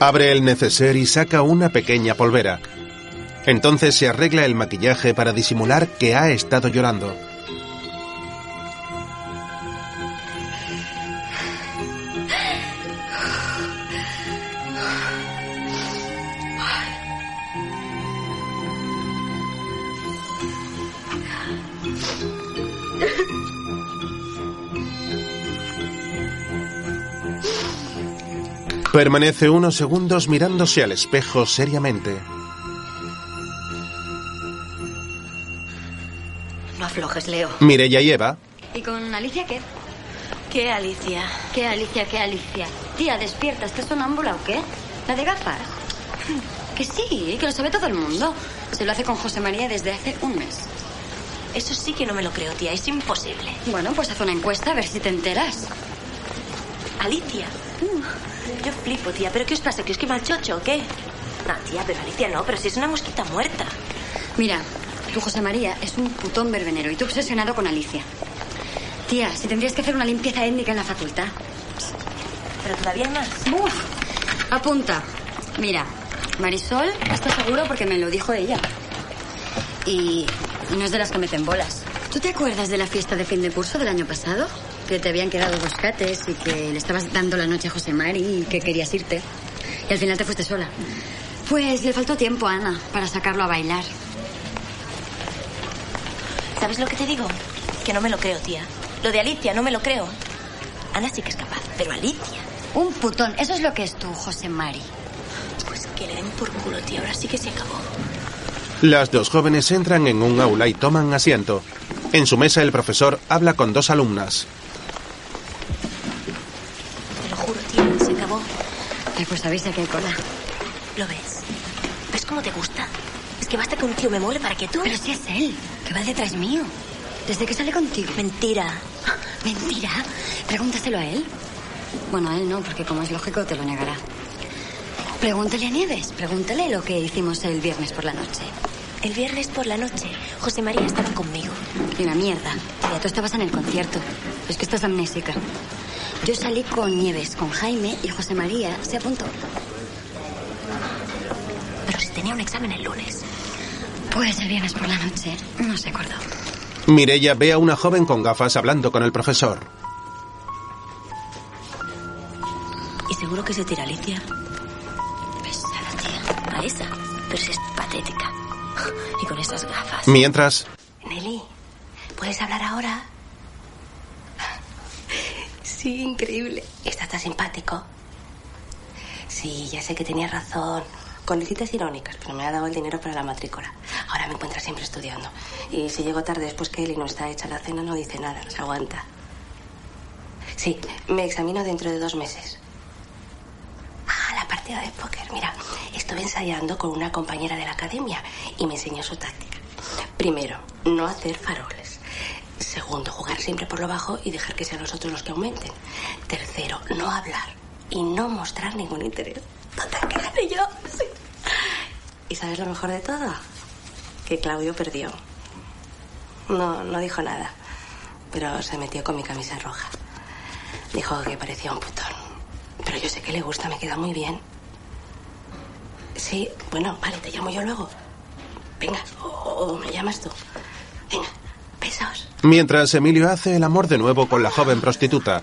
Abre el neceser y saca una pequeña polvera. Entonces se arregla el maquillaje para disimular que ha estado llorando. Permanece unos segundos mirándose al espejo seriamente. No aflojes, Leo. Mireya y Eva ¿Y con Alicia qué? ¿Qué, Alicia? ¿Qué Alicia, qué Alicia? Tía, despierta, ¿estás sonámbula o qué? ¿La de gafas? [LAUGHS] Que sí, que lo sabe todo el mundo. Se lo hace con José María desde hace un mes. Eso sí que no me lo creo, tía. Es imposible. Bueno, pues haz una encuesta a ver si te enteras. Alicia. Yo flipo, tía. ¿Pero qué os pasa? ¿Que os quema el chocho o qué? No, tía, pero Alicia no. Pero si es una mosquita muerta. Mira, tu José María es un putón verbenero y tú obsesionado con Alicia. Tía, si tendrías que hacer una limpieza étnica en la facultad. Pero todavía hay más. Uf, apunta. Mira, Marisol está seguro porque me lo dijo ella. Y no es de las que meten bolas. ¿Tú te acuerdas de la fiesta de fin de curso del año pasado? Que te habían quedado dos cates y que le estabas dando la noche a José Mari y que querías irte. Y al final te fuiste sola. Pues le faltó tiempo a Ana para sacarlo a bailar. ¿Sabes lo que te digo? Que no me lo creo, tía. Lo de Alicia no me lo creo. Ana sí que es capaz, pero Alicia. Un putón, eso es lo que es tú, José Mari. Pues que le den por culo, tía. Ahora sí que se acabó. Las dos jóvenes entran en un aula y toman asiento. En su mesa el profesor habla con dos alumnas. Te lo juro, tía. Se acabó. Pues avisa que hay cola. ¿Lo ves? ¿Ves cómo te gusta? Es que basta que un tío me mole para que tú... Pero si es él, que va detrás mío. Desde que sale contigo. Mentira. [LAUGHS] ¿Mentira? Pregúntaselo a él. Bueno, a él no, porque como es lógico te lo negará. Pregúntale a Nieves, pregúntale lo que hicimos el viernes por la noche. El viernes por la noche, José María estaba conmigo. Y una mierda. Ya tú estabas en el concierto. Es que estás amnésica. Yo salí con Nieves, con Jaime y José María se apuntó. Pero si tenía un examen el lunes. Pues el viernes por la noche no se acordó. Mireya ve a una joven con gafas hablando con el profesor. Y seguro que se tira Alicia. Pesada, tía. A esa. Pero si es patética. [LAUGHS] Y con esas gafas. Mientras, Nelly, ¿puedes hablar ahora? Sí, increíble. Está tan simpático. Sí, ya sé que tenía razón. Con citas irónicas, pero me ha dado el dinero para la matrícula. Ahora me encuentra siempre estudiando. Y si llego tarde después que él y no está hecha la cena, no dice nada, se aguanta. Sí, me examino dentro de dos meses. Ah, la partida de póker. Mira, estuve ensayando con una compañera de la academia y me enseñó su táctica. Primero, no hacer faroles. Segundo, jugar siempre por lo bajo y dejar que sean los otros los que aumenten. Tercero, no hablar y no mostrar ningún interés. Total, que yo. Sí. ¿Y sabes lo mejor de todo? Que Claudio perdió. No, no dijo nada. Pero se metió con mi camisa roja. Dijo que parecía un putón. Pero yo sé que le gusta, me queda muy bien. Sí, bueno, vale, te llamo yo luego. Venga, o, o me llamas tú. Venga, mientras Emilio hace el amor de nuevo con la joven prostituta.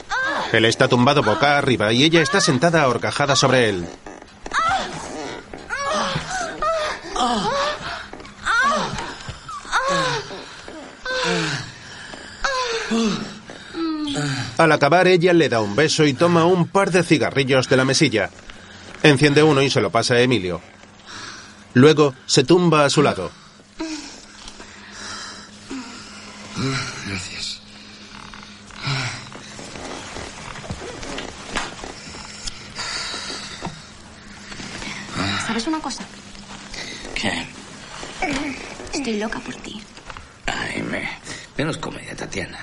Él está tumbado boca arriba y ella está sentada ahorcajada sobre él. Al acabar ella le da un beso y toma un par de cigarrillos de la mesilla. Enciende uno y se lo pasa a Emilio. Luego se tumba a su lado. Ah, gracias. Ah. Ah. ¿Sabes una cosa? ¿Qué? Estoy loca por ti. Ay, me... menos comedia, Tatiana.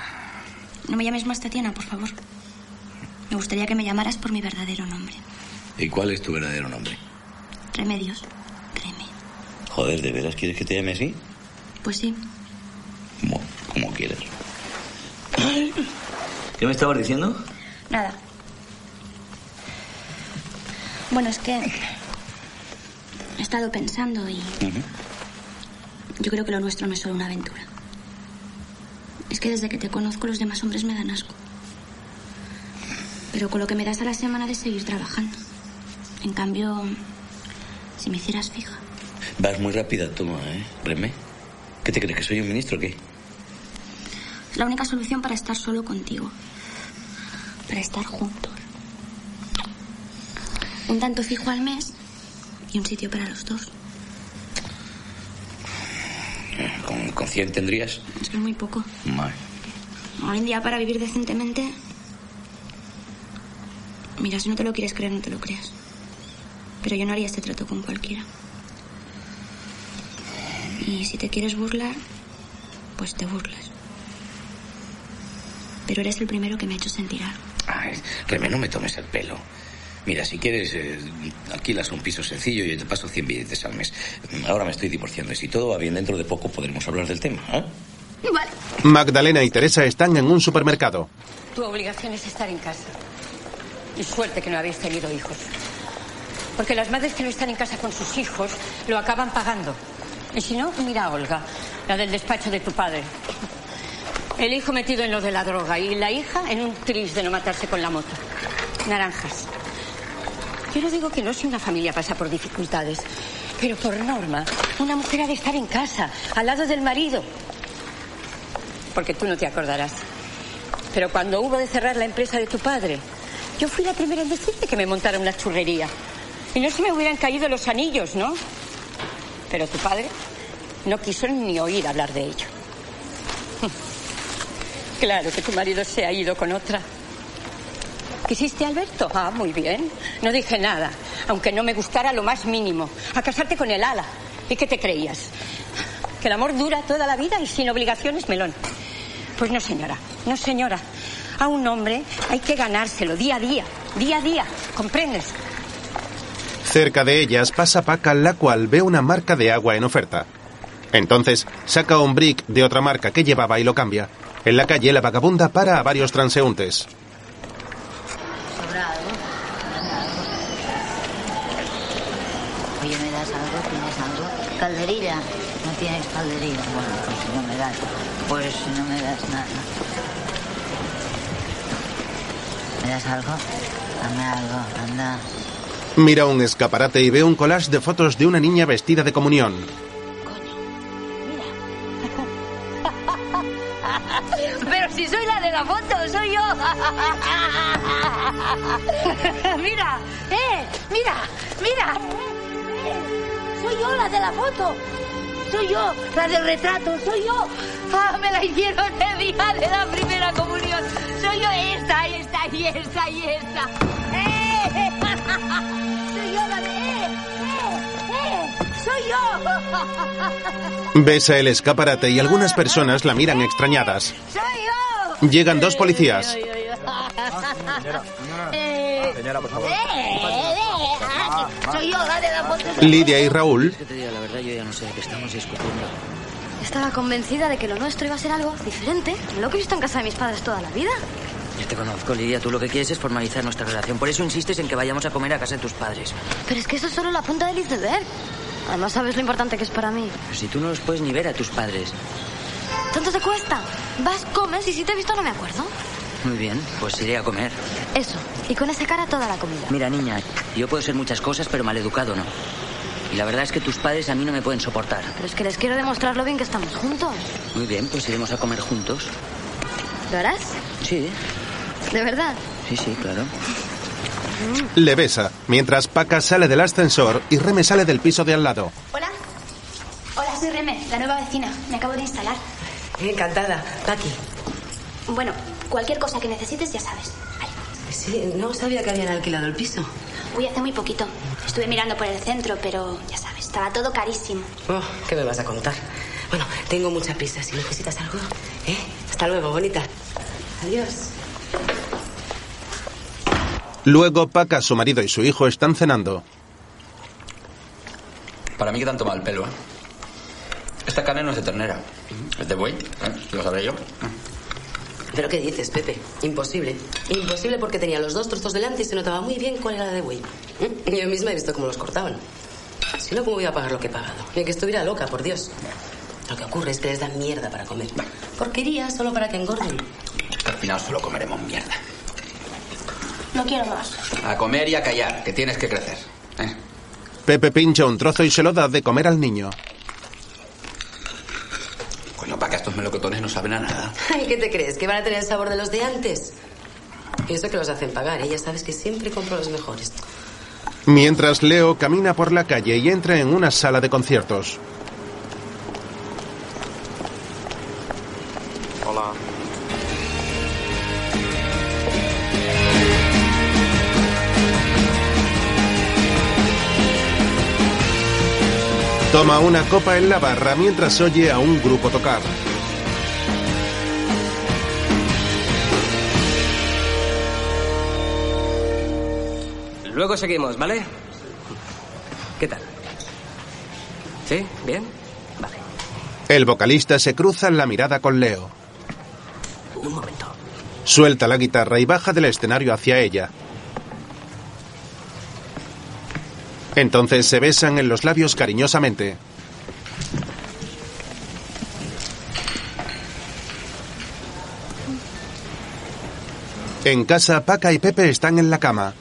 No me llames más Tatiana, por favor. Me gustaría que me llamaras por mi verdadero nombre. ¿Y cuál es tu verdadero nombre? Remedios. Reme. Joder, ¿de veras quieres que te llame así? Pues sí. Como, como quieras. ¿Qué me estabas diciendo? Nada. Bueno, es que he estado pensando y yo creo que lo nuestro no es solo una aventura. Es que desde que te conozco los demás hombres me dan asco. Pero con lo que me das a la semana de seguir trabajando. En cambio, si me hicieras fija, Vas muy rápida tú, ¿eh? Remé. ¿Qué te crees, que soy un ministro o qué? La única solución para estar solo contigo. Para estar juntos. Un tanto fijo al mes y un sitio para los dos. ¿Con, con 100 tendrías? Es que es muy poco. Mal. Hoy en día para vivir decentemente... Mira, si no te lo quieres creer, no te lo creas. Pero yo no haría este trato con cualquiera. Y si te quieres burlar, pues te burlas. Pero eres el primero que me ha hecho sentir algo. Ay, Remé, no me tomes el pelo. Mira, si quieres, eh, alquilas un piso sencillo y yo te paso 100 billetes al mes. Ahora me estoy divorciando y si todo va bien, dentro de poco podremos hablar del tema. ¿eh? Vale. Magdalena y Teresa están en un supermercado. Tu obligación es estar en casa. Y suerte que no habéis tenido hijos. Porque las madres que no están en casa con sus hijos lo acaban pagando. Y si no, mira a Olga, la del despacho de tu padre. El hijo metido en lo de la droga y la hija en un tris de no matarse con la moto. Naranjas. Yo no digo que no si una familia pasa por dificultades, pero por norma, una mujer ha de estar en casa, al lado del marido. Porque tú no te acordarás. Pero cuando hubo de cerrar la empresa de tu padre, yo fui la primera en decirte que me montara una churrería. Y no se me hubieran caído los anillos, ¿no? Pero tu padre no quiso ni oír hablar de ello. Claro que tu marido se ha ido con otra. ¿Quisiste a Alberto? Ah, muy bien. No dije nada, aunque no me gustara lo más mínimo. A casarte con el ala. ¿Y qué te creías? Que el amor dura toda la vida y sin obligaciones melón. Pues no, señora. No, señora. A un hombre hay que ganárselo día a día. Día a día. ¿Comprendes? Cerca de ellas pasa Paca, la cual ve una marca de agua en oferta. Entonces saca un brick de otra marca que llevaba y lo cambia. En la calle, la vagabunda para a varios transeúntes. Oye, ¿me das algo? ¿Tienes algo? ¿Calderilla? No tienes calderilla. Bueno, pues si no me das. Pues si no me das nada. ¿Me das algo? Dame algo, anda. Mira un escaparate y ve un collage de fotos de una niña vestida de comunión. Si soy la de la foto, soy yo. [LAUGHS] mira, eh, mira, mira. Soy yo la de la foto. Soy yo, la del retrato, soy yo. Ah, me la hicieron el día de la primera comunión. Soy yo esta, esta y esta y esta. ¡Eh! [LAUGHS] Soy yo la de... ¡Eh! ¡Eh! ¡Eh! ¡Soy yo! Besa el escaparate y algunas personas la miran extrañadas. ¡Soy yo! Llegan dos policías. Yo. Lidia y Raúl yo. Estaba convencida de que lo nuestro iba a ser algo diferente. Lo que he visto en casa de mis padres toda la vida. Ya te conozco, Lidia. Tú lo que quieres es formalizar nuestra relación. Por eso insistes en que vayamos a comer a casa de tus padres. Pero es que eso es solo la punta del iceberg. Además, sabes lo importante que es para mí. Pero si tú no los puedes ni ver a tus padres. ¿Tanto te cuesta? Vas, comes y si te he visto no me acuerdo. Muy bien, pues iré a comer. Eso. Y con esa cara toda la comida. Mira, niña, yo puedo ser muchas cosas, pero maleducado no. Y la verdad es que tus padres a mí no me pueden soportar. Pero es que les quiero demostrar lo bien que estamos juntos. Muy bien, pues iremos a comer juntos. ¿Lo harás? Sí, ¿De verdad? sí, sí, claro. le besa, mientras Paca sale del ascensor y Reme sale del piso de al lado. Hola. Hola, soy Reme, la nueva vecina. Me acabo de instalar. Encantada. Paqui. Bueno, cualquier cosa que necesites ya sabes. Sí, no sabía que habían alquilado el piso. Uy, hace muy poquito. Estuve mirando por el centro, pero ya sabes. Estaba todo carísimo. Oh, ¿Qué me vas a contar? Bueno, tengo mucha prisa. Si necesitas algo, ¿eh? Hasta luego, bonita. Adiós. Luego Paca, su marido y su hijo están cenando. Para mí que tanto mal pelo, ¿eh? Esta carne no es de ternera. Es de buey, ¿eh? Lo sabré yo. ¿Pero qué dices, Pepe? Imposible. Imposible porque tenía los dos trozos delante y se notaba muy bien cuál era la de buey. ¿Mm? Yo misma he visto cómo los cortaban. Si no, ¿cómo voy a pagar lo que he pagado? Ni que estuviera loca, por Dios. Lo que ocurre es que les dan mierda para comer. Porquería solo para que engorden. Al final solo comeremos mierda. No quiero más. A comer y a callar, que tienes que crecer. ¿eh? Pepe pincha un trozo y se lo da de comer al niño. Coño, para que estos melocotones no saben a nada. Ay, ¿qué te crees? ¿Que van a tener el sabor de los de antes? Y eso que los hacen pagar, ¿eh? Ya sabes que siempre compro los mejores. Mientras Leo camina por la calle y entra en una sala de conciertos. Toma una copa en la barra mientras oye a un grupo tocar. Luego seguimos, ¿vale? ¿Qué tal? ¿Sí? ¿Bien? Vale. El vocalista se cruza la mirada con Leo. Un momento. Suelta la guitarra y baja del escenario hacia ella. Entonces se besan en los labios cariñosamente. En casa, Paca y Pepe están en la cama.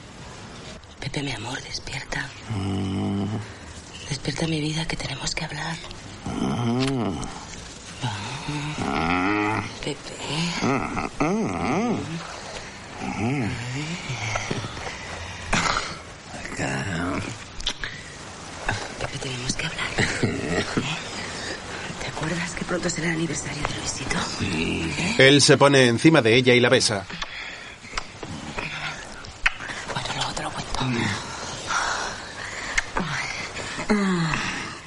Pepe, mi amor, despierta. Despierta mi vida, que tenemos que hablar. Pepe. Pepe, tenemos que hablar. ¿Eh? ¿Te acuerdas que pronto será el aniversario de Luisito? ¿Eh? Él se pone encima de ella y la besa. Bueno, luego te lo cuento.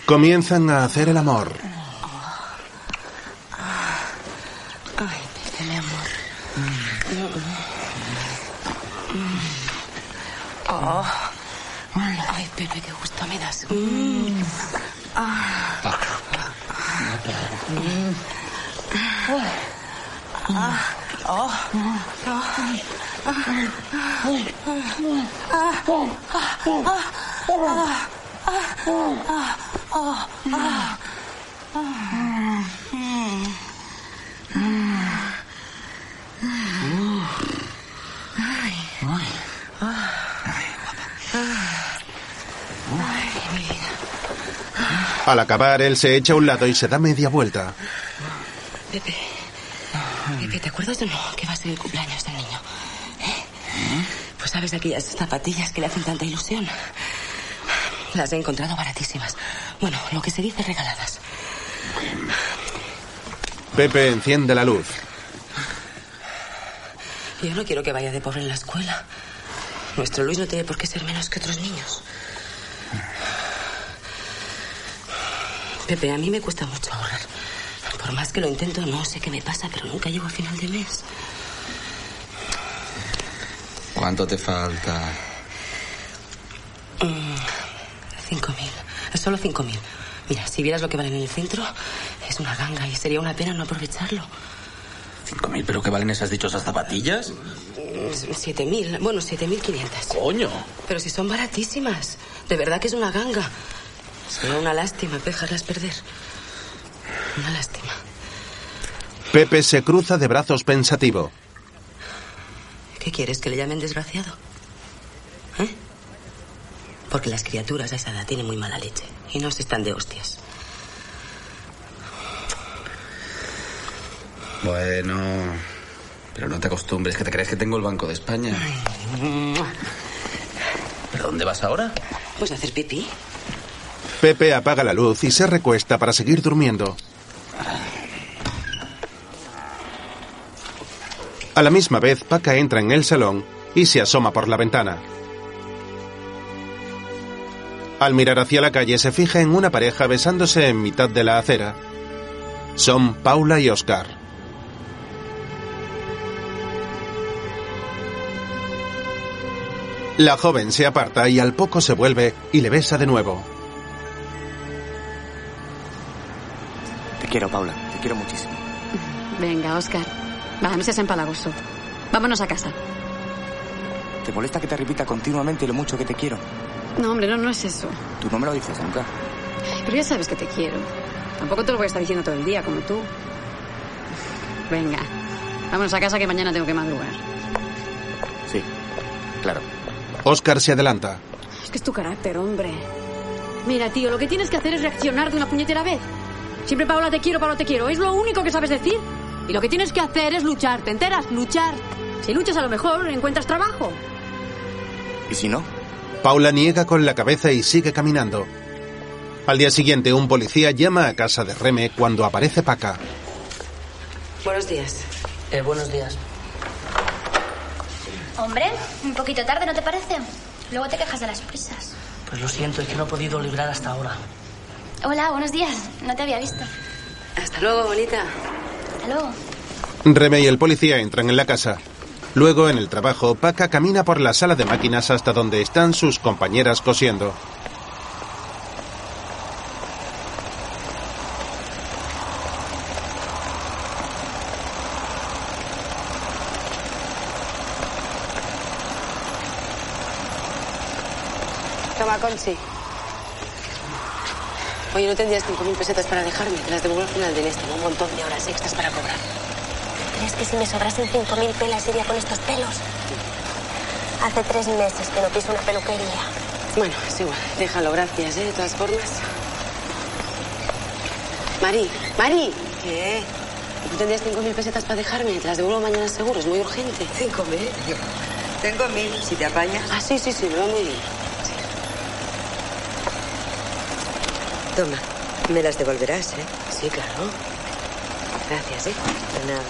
Comienzan a hacer el amor. Ay, mi amor. Oh. Ay, Pepe, qué gusto me das. Mm. Ah. Mm. Ah. Oh. Al acabar, él se echa a un lado y se da media vuelta. Pepe. Pepe, ¿te acuerdas de lo que va a ser el cumpleaños del niño? ¿Eh? Pues sabes aquellas zapatillas que le hacen tanta ilusión. Las he encontrado baratísimas. Bueno, lo que se dice regaladas. Pepe enciende la luz. Yo no quiero que vaya de pobre en la escuela. Nuestro Luis no tiene por qué ser menos que otros niños. Pepe, a mí me cuesta mucho ahorrar. Por más que lo intento, no sé qué me pasa, pero nunca llego a final de mes. ¿Cuánto te falta? Mm, Cinco mil. Solo cinco mil. Mira, si vieras lo que valen en el centro, es una ganga y sería una pena no aprovecharlo. ¿Cinco mil? ¿Pero qué valen esas dichosas zapatillas? Mm, Siete mil. Bueno, siete mil quinientas. ¡Coño! Pero si son baratísimas. De verdad que es una ganga. Sería una lástima dejarlas perder. Una lástima. Pepe se cruza de brazos pensativo. ¿Qué quieres? ¿Que le llamen desgraciado? ¿Eh? Porque las criaturas a esa edad tienen muy mala leche y no se están de hostias. Bueno. Pero no te acostumbres, que te crees que tengo el Banco de España. ¿Pero dónde vas ahora? Pues a hacer pipí. Pepe apaga la luz y se recuesta para seguir durmiendo. A la misma vez, Paca entra en el salón y se asoma por la ventana. Al mirar hacia la calle se fija en una pareja besándose en mitad de la acera. Son Paula y Oscar. La joven se aparta y al poco se vuelve y le besa de nuevo. Te quiero, Paula. Te quiero muchísimo. Venga, Oscar. Va, no seas empalagoso. Vámonos a casa. ¿Te molesta que te repita continuamente lo mucho que te quiero? No, hombre, no, no es eso. Tú no me lo dices nunca. Pero ya sabes que te quiero. Tampoco te lo voy a estar diciendo todo el día, como tú. Venga, vámonos a casa que mañana tengo que madrugar. Sí, claro. Oscar se adelanta. Es que es tu carácter, hombre. Mira, tío, lo que tienes que hacer es reaccionar de una puñetera vez. Siempre Paula te quiero, Paula te quiero. Es lo único que sabes decir. Y lo que tienes que hacer es luchar, ¿te enteras? Luchar. Si luchas a lo mejor encuentras trabajo. ¿Y si no? Paula niega con la cabeza y sigue caminando. Al día siguiente, un policía llama a casa de Reme cuando aparece Paca. Buenos días. Eh, buenos días. Hombre, un poquito tarde, ¿no te parece? Luego te quejas de las prisas. Pues lo siento, es que no he podido librar hasta ahora. Hola, buenos días. No te había visto. Hasta luego, bonita. Hasta luego. Reme y el policía entran en la casa. Luego, en el trabajo, Paca camina por la sala de máquinas hasta donde están sus compañeras cosiendo. Toma, Conchi. Oye, ¿no tendrías 5.000 pesetas para dejarme? Te las devuelvo al final del mes. Tengo un montón de horas extras para cobrar. ¿Crees que si me sobrasen 5.000 pelas iría con estos pelos? Hace tres meses que no piso una peluquería. Bueno, es igual. Déjalo, gracias, ¿eh? De todas formas. Mari, Mari. ¿Qué? ¿Tú tendrías 5.000 pesetas para dejarme? Te las devuelvo mañana seguro, es muy urgente. ¿5.000? Tengo mil, si te apañas. Ah, sí, sí, sí, me va muy bien. Toma, me las devolverás, ¿eh? Sí, claro. Gracias, ¿eh? De nada.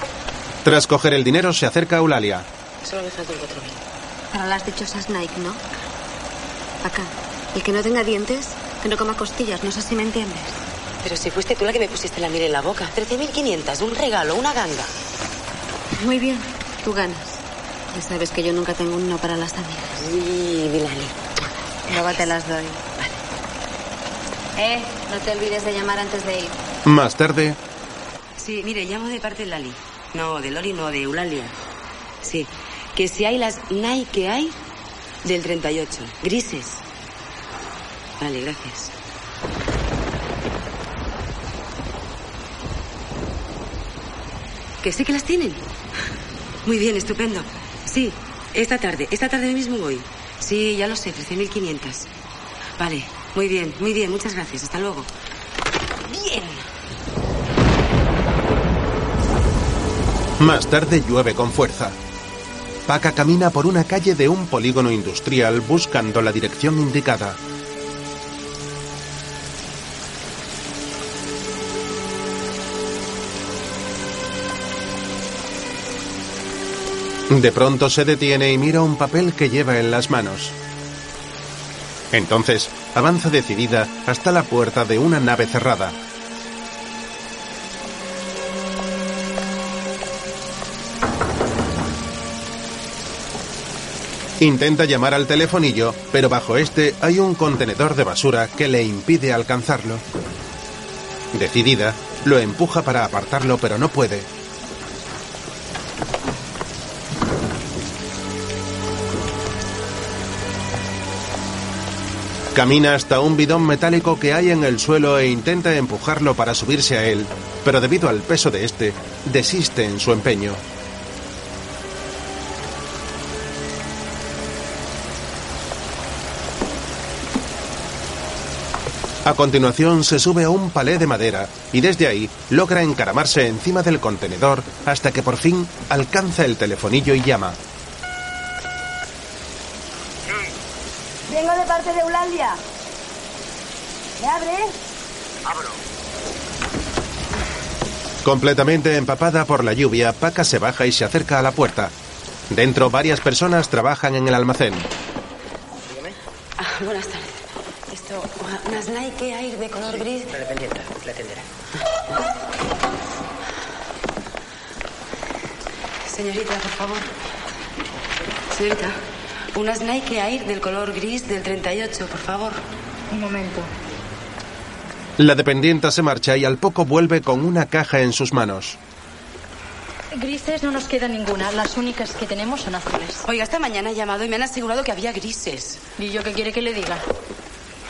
Tras coger el dinero, se acerca a Eulalia. Solo me faltan 4.000. Para las dichosas Nike, ¿no? Acá. El que no tenga dientes, que no coma costillas, no sé si me entiendes. Pero si fuiste tú la que me pusiste la miel en la boca. 13.500, un regalo, una ganga. Muy bien, tú ganas. Ya sabes que yo nunca tengo uno para las amigas. Sí, Milani. Luego te las doy. Eh, no te olvides de llamar antes de ir. Más tarde, Sí, mire, llamo de parte de Lali. No, de Lori, no, de Eulalia. Sí, que si hay las Nike que hay, del 38. Grises. Vale, gracias. ¿Que sí que las tienen? Muy bien, estupendo. Sí, esta tarde, esta tarde mismo voy. Sí, ya lo sé, 13.500. Vale, muy bien, muy bien, muchas gracias. Hasta luego. Bien. más tarde llueve con fuerza. Paca camina por una calle de un polígono industrial buscando la dirección indicada. De pronto se detiene y mira un papel que lleva en las manos. Entonces avanza decidida hasta la puerta de una nave cerrada. Intenta llamar al telefonillo, pero bajo este hay un contenedor de basura que le impide alcanzarlo. Decidida, lo empuja para apartarlo, pero no puede. Camina hasta un bidón metálico que hay en el suelo e intenta empujarlo para subirse a él, pero debido al peso de este, desiste en su empeño. A continuación se sube a un palé de madera y desde ahí logra encaramarse encima del contenedor hasta que por fin alcanza el telefonillo y llama. Vengo de parte de Eulalia. ¿Me abres? Abro. Completamente empapada por la lluvia, Paca se baja y se acerca a la puerta. Dentro varias personas trabajan en el almacén. Ah, buenas tardes. Esto, unas Nike Air de color gris. La dependiente, la atenderá. Señorita, por favor. Señorita, unas Nike Air del color gris del 38, por favor. Un momento. La dependienta se marcha y al poco vuelve con una caja en sus manos. Grises no nos queda ninguna. Las únicas que tenemos son azules. Oiga, esta mañana he llamado y me han asegurado que había grises. ¿Y yo qué quiere que le diga?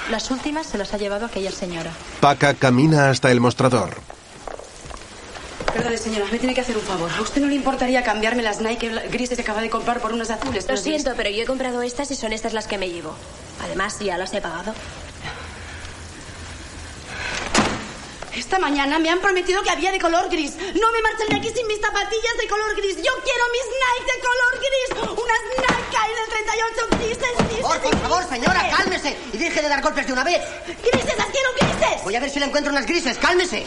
Las últimas se las ha llevado aquella señora. Paca camina hasta el mostrador. Perdone, señora, me tiene que hacer un favor. ¿A usted no le importaría cambiarme las Nike grises que acaba de comprar por unas azules? Lo siento, pero yo he comprado estas y son estas las que me llevo. Además, ya las he pagado. Esta mañana me han prometido que había de color gris. No me marchen de aquí sin mis zapatillas de color gris. Yo quiero mis Nike de color gris. Unas Nike del 38 grises, grises. Por, por favor, señora, cálmese y deje de dar golpes de una vez. ¡Grises, las quiero grises! Voy a ver si le encuentro unas grises, cálmese.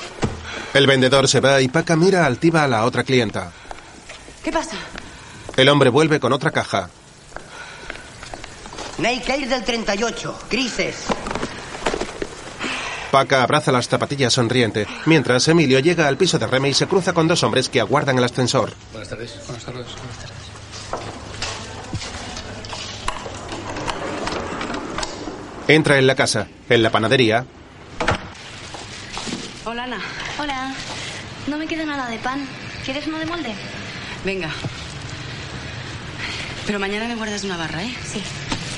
El vendedor se va y Paca mira altiva a la otra clienta. ¿Qué pasa? El hombre vuelve con otra caja. Nike Air del 38, grises. Paca abraza las zapatillas sonriente, mientras Emilio llega al piso de Reme y se cruza con dos hombres que aguardan el ascensor. Buenas tardes. Buenas tardes. Buenas tardes. Entra en la casa. En la panadería, Hola, Ana. Hola. No me queda nada de pan. ¿Quieres uno de molde? Venga. Pero mañana me guardas una barra, ¿eh? Sí.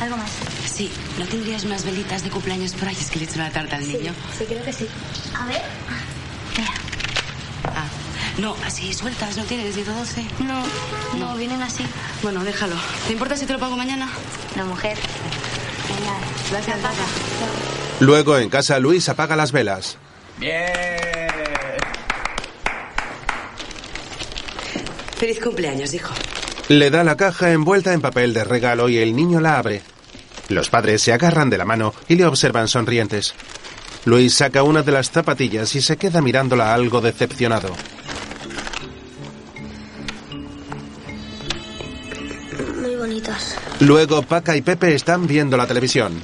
¿Algo más? Sí. ¿No tendrías unas velitas de cumpleaños por ahí? Es que le he hecho una tarta al niño. Sí, creo que sí. A ver. Ah. No, así sueltas, ¿no tienes 10 o 12? No, no, vienen así. Bueno, déjalo. ¿Te importa si te lo pago mañana? No, mujer. Venga. Gracias, luego en casa Luis apaga las velas. Bien. Feliz cumpleaños, hijo. Le da la caja envuelta en papel de regalo y el niño la abre. Los padres se agarran de la mano y le observan sonrientes. Luis saca una de las zapatillas y se queda mirándola algo decepcionado. Muy bonitas. Luego Paca y Pepe están viendo la televisión.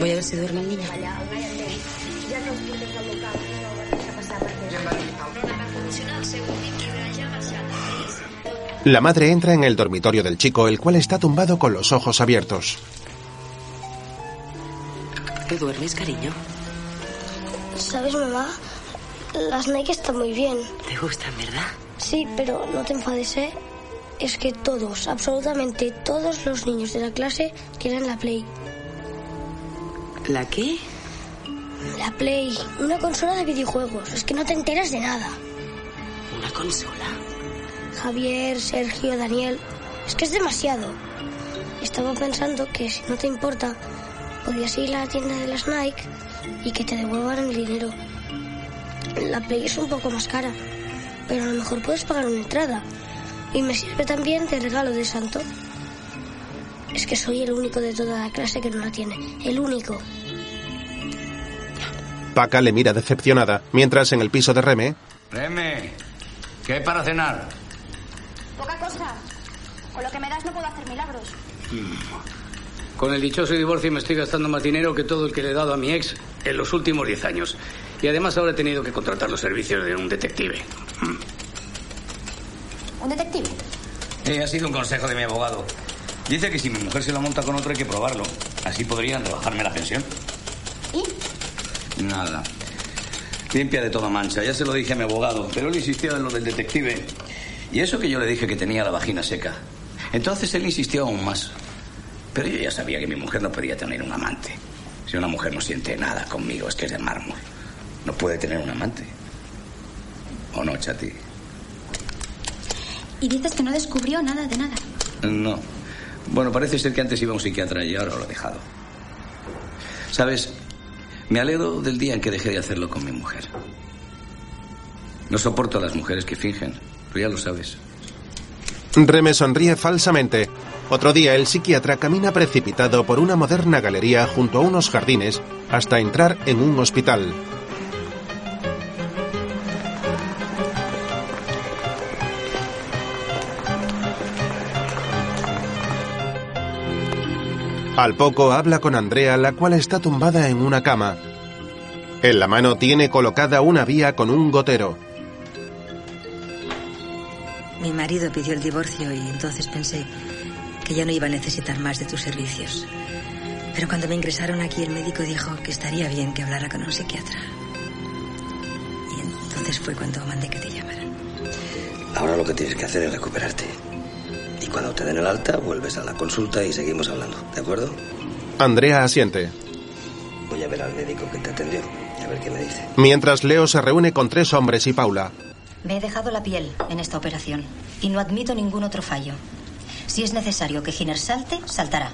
Voy a ver si duerme el niño. La madre entra en el dormitorio del chico, el cual está tumbado con los ojos abiertos. ¿Te duermes, cariño? ¿Sabes, mamá? Las Nike están muy bien. ¿Te gustan, verdad? Sí, pero no te enfades, ¿eh? Es que todos, absolutamente todos los niños de la clase quieren la Play. ¿La qué? La Play, una consola de videojuegos. Es que no te enteras de nada. ¿Una consola? Javier, Sergio, Daniel. Es que es demasiado. Estaba pensando que si no te importa, podías ir a la tienda de las Nike y que te devuelvan el dinero. La Play es un poco más cara, pero a lo mejor puedes pagar una entrada. Y me sirve también de regalo de santo. Es que soy el único de toda la clase que no la tiene. El único. Paca le mira decepcionada, mientras en el piso de Reme, Reme, ¿qué hay para cenar? Poca cosa. Con lo que me das no puedo hacer milagros. Con el dichoso divorcio me estoy gastando más dinero que todo el que le he dado a mi ex en los últimos 10 años. Y además ahora he tenido que contratar los servicios de un detective. ¿Un detective? Eh, ha sido un consejo de mi abogado. Dice que si mi mujer se la monta con otro hay que probarlo. Así podrían rebajarme la pensión. ¿Y? Nada. Limpia de toda mancha. Ya se lo dije a mi abogado, pero él insistió en lo del detective. Y eso que yo le dije que tenía la vagina seca. Entonces él insistió aún más. Pero yo ya sabía que mi mujer no podía tener un amante. Si una mujer no siente nada conmigo es que es de mármol. No puede tener un amante. ¿O no, Chati? Y dices que no descubrió nada de nada. No. Bueno, parece ser que antes iba a un psiquiatra y ahora lo ha dejado. ¿Sabes? Me alegro del día en que dejé de hacerlo con mi mujer. No soporto a las mujeres que fingen. Ya lo sabes. Reme sonríe falsamente. Otro día el psiquiatra camina precipitado por una moderna galería junto a unos jardines hasta entrar en un hospital. Al poco habla con Andrea, la cual está tumbada en una cama. En la mano tiene colocada una vía con un gotero. Mi marido pidió el divorcio y entonces pensé que ya no iba a necesitar más de tus servicios. Pero cuando me ingresaron aquí, el médico dijo que estaría bien que hablara con un psiquiatra. Y entonces fue cuando mandé que te llamaran. Ahora lo que tienes que hacer es recuperarte. Y cuando te den el alta, vuelves a la consulta y seguimos hablando, ¿de acuerdo? Andrea asiente. Voy a ver al médico que te atendió y a ver qué me dice. Mientras Leo se reúne con tres hombres y Paula. Me he dejado la piel en esta operación y no admito ningún otro fallo. Si es necesario que Giner salte, saltará.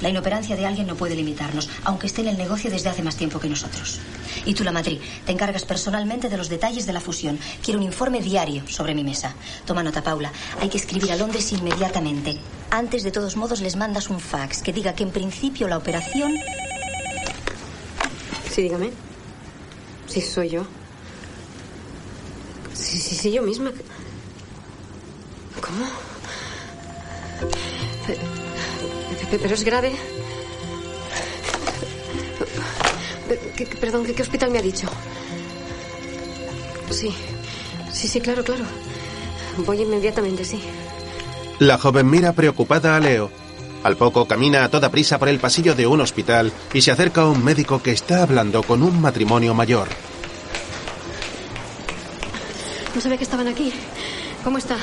La inoperancia de alguien no puede limitarnos, aunque esté en el negocio desde hace más tiempo que nosotros. Y tú, la Madrid, te encargas personalmente de los detalles de la fusión. Quiero un informe diario sobre mi mesa. Toma nota, Paula. Hay que escribir a Londres inmediatamente. Antes, de todos modos, les mandas un fax que diga que en principio la operación... Sí, dígame. Sí, soy yo. Sí, sí, sí, yo misma. ¿Cómo? Pe- Pero es grave. ¿Qué- qué- perdón, ¿qué, qué hospital me ha dicho? Sí, sí, sí, claro, claro. Voy inmediatamente, sí. La joven mira preocupada a Leo. Al poco camina a toda prisa por el pasillo de un hospital y se acerca a un médico que está hablando con un matrimonio mayor. No sabía que estaban aquí. ¿Cómo está?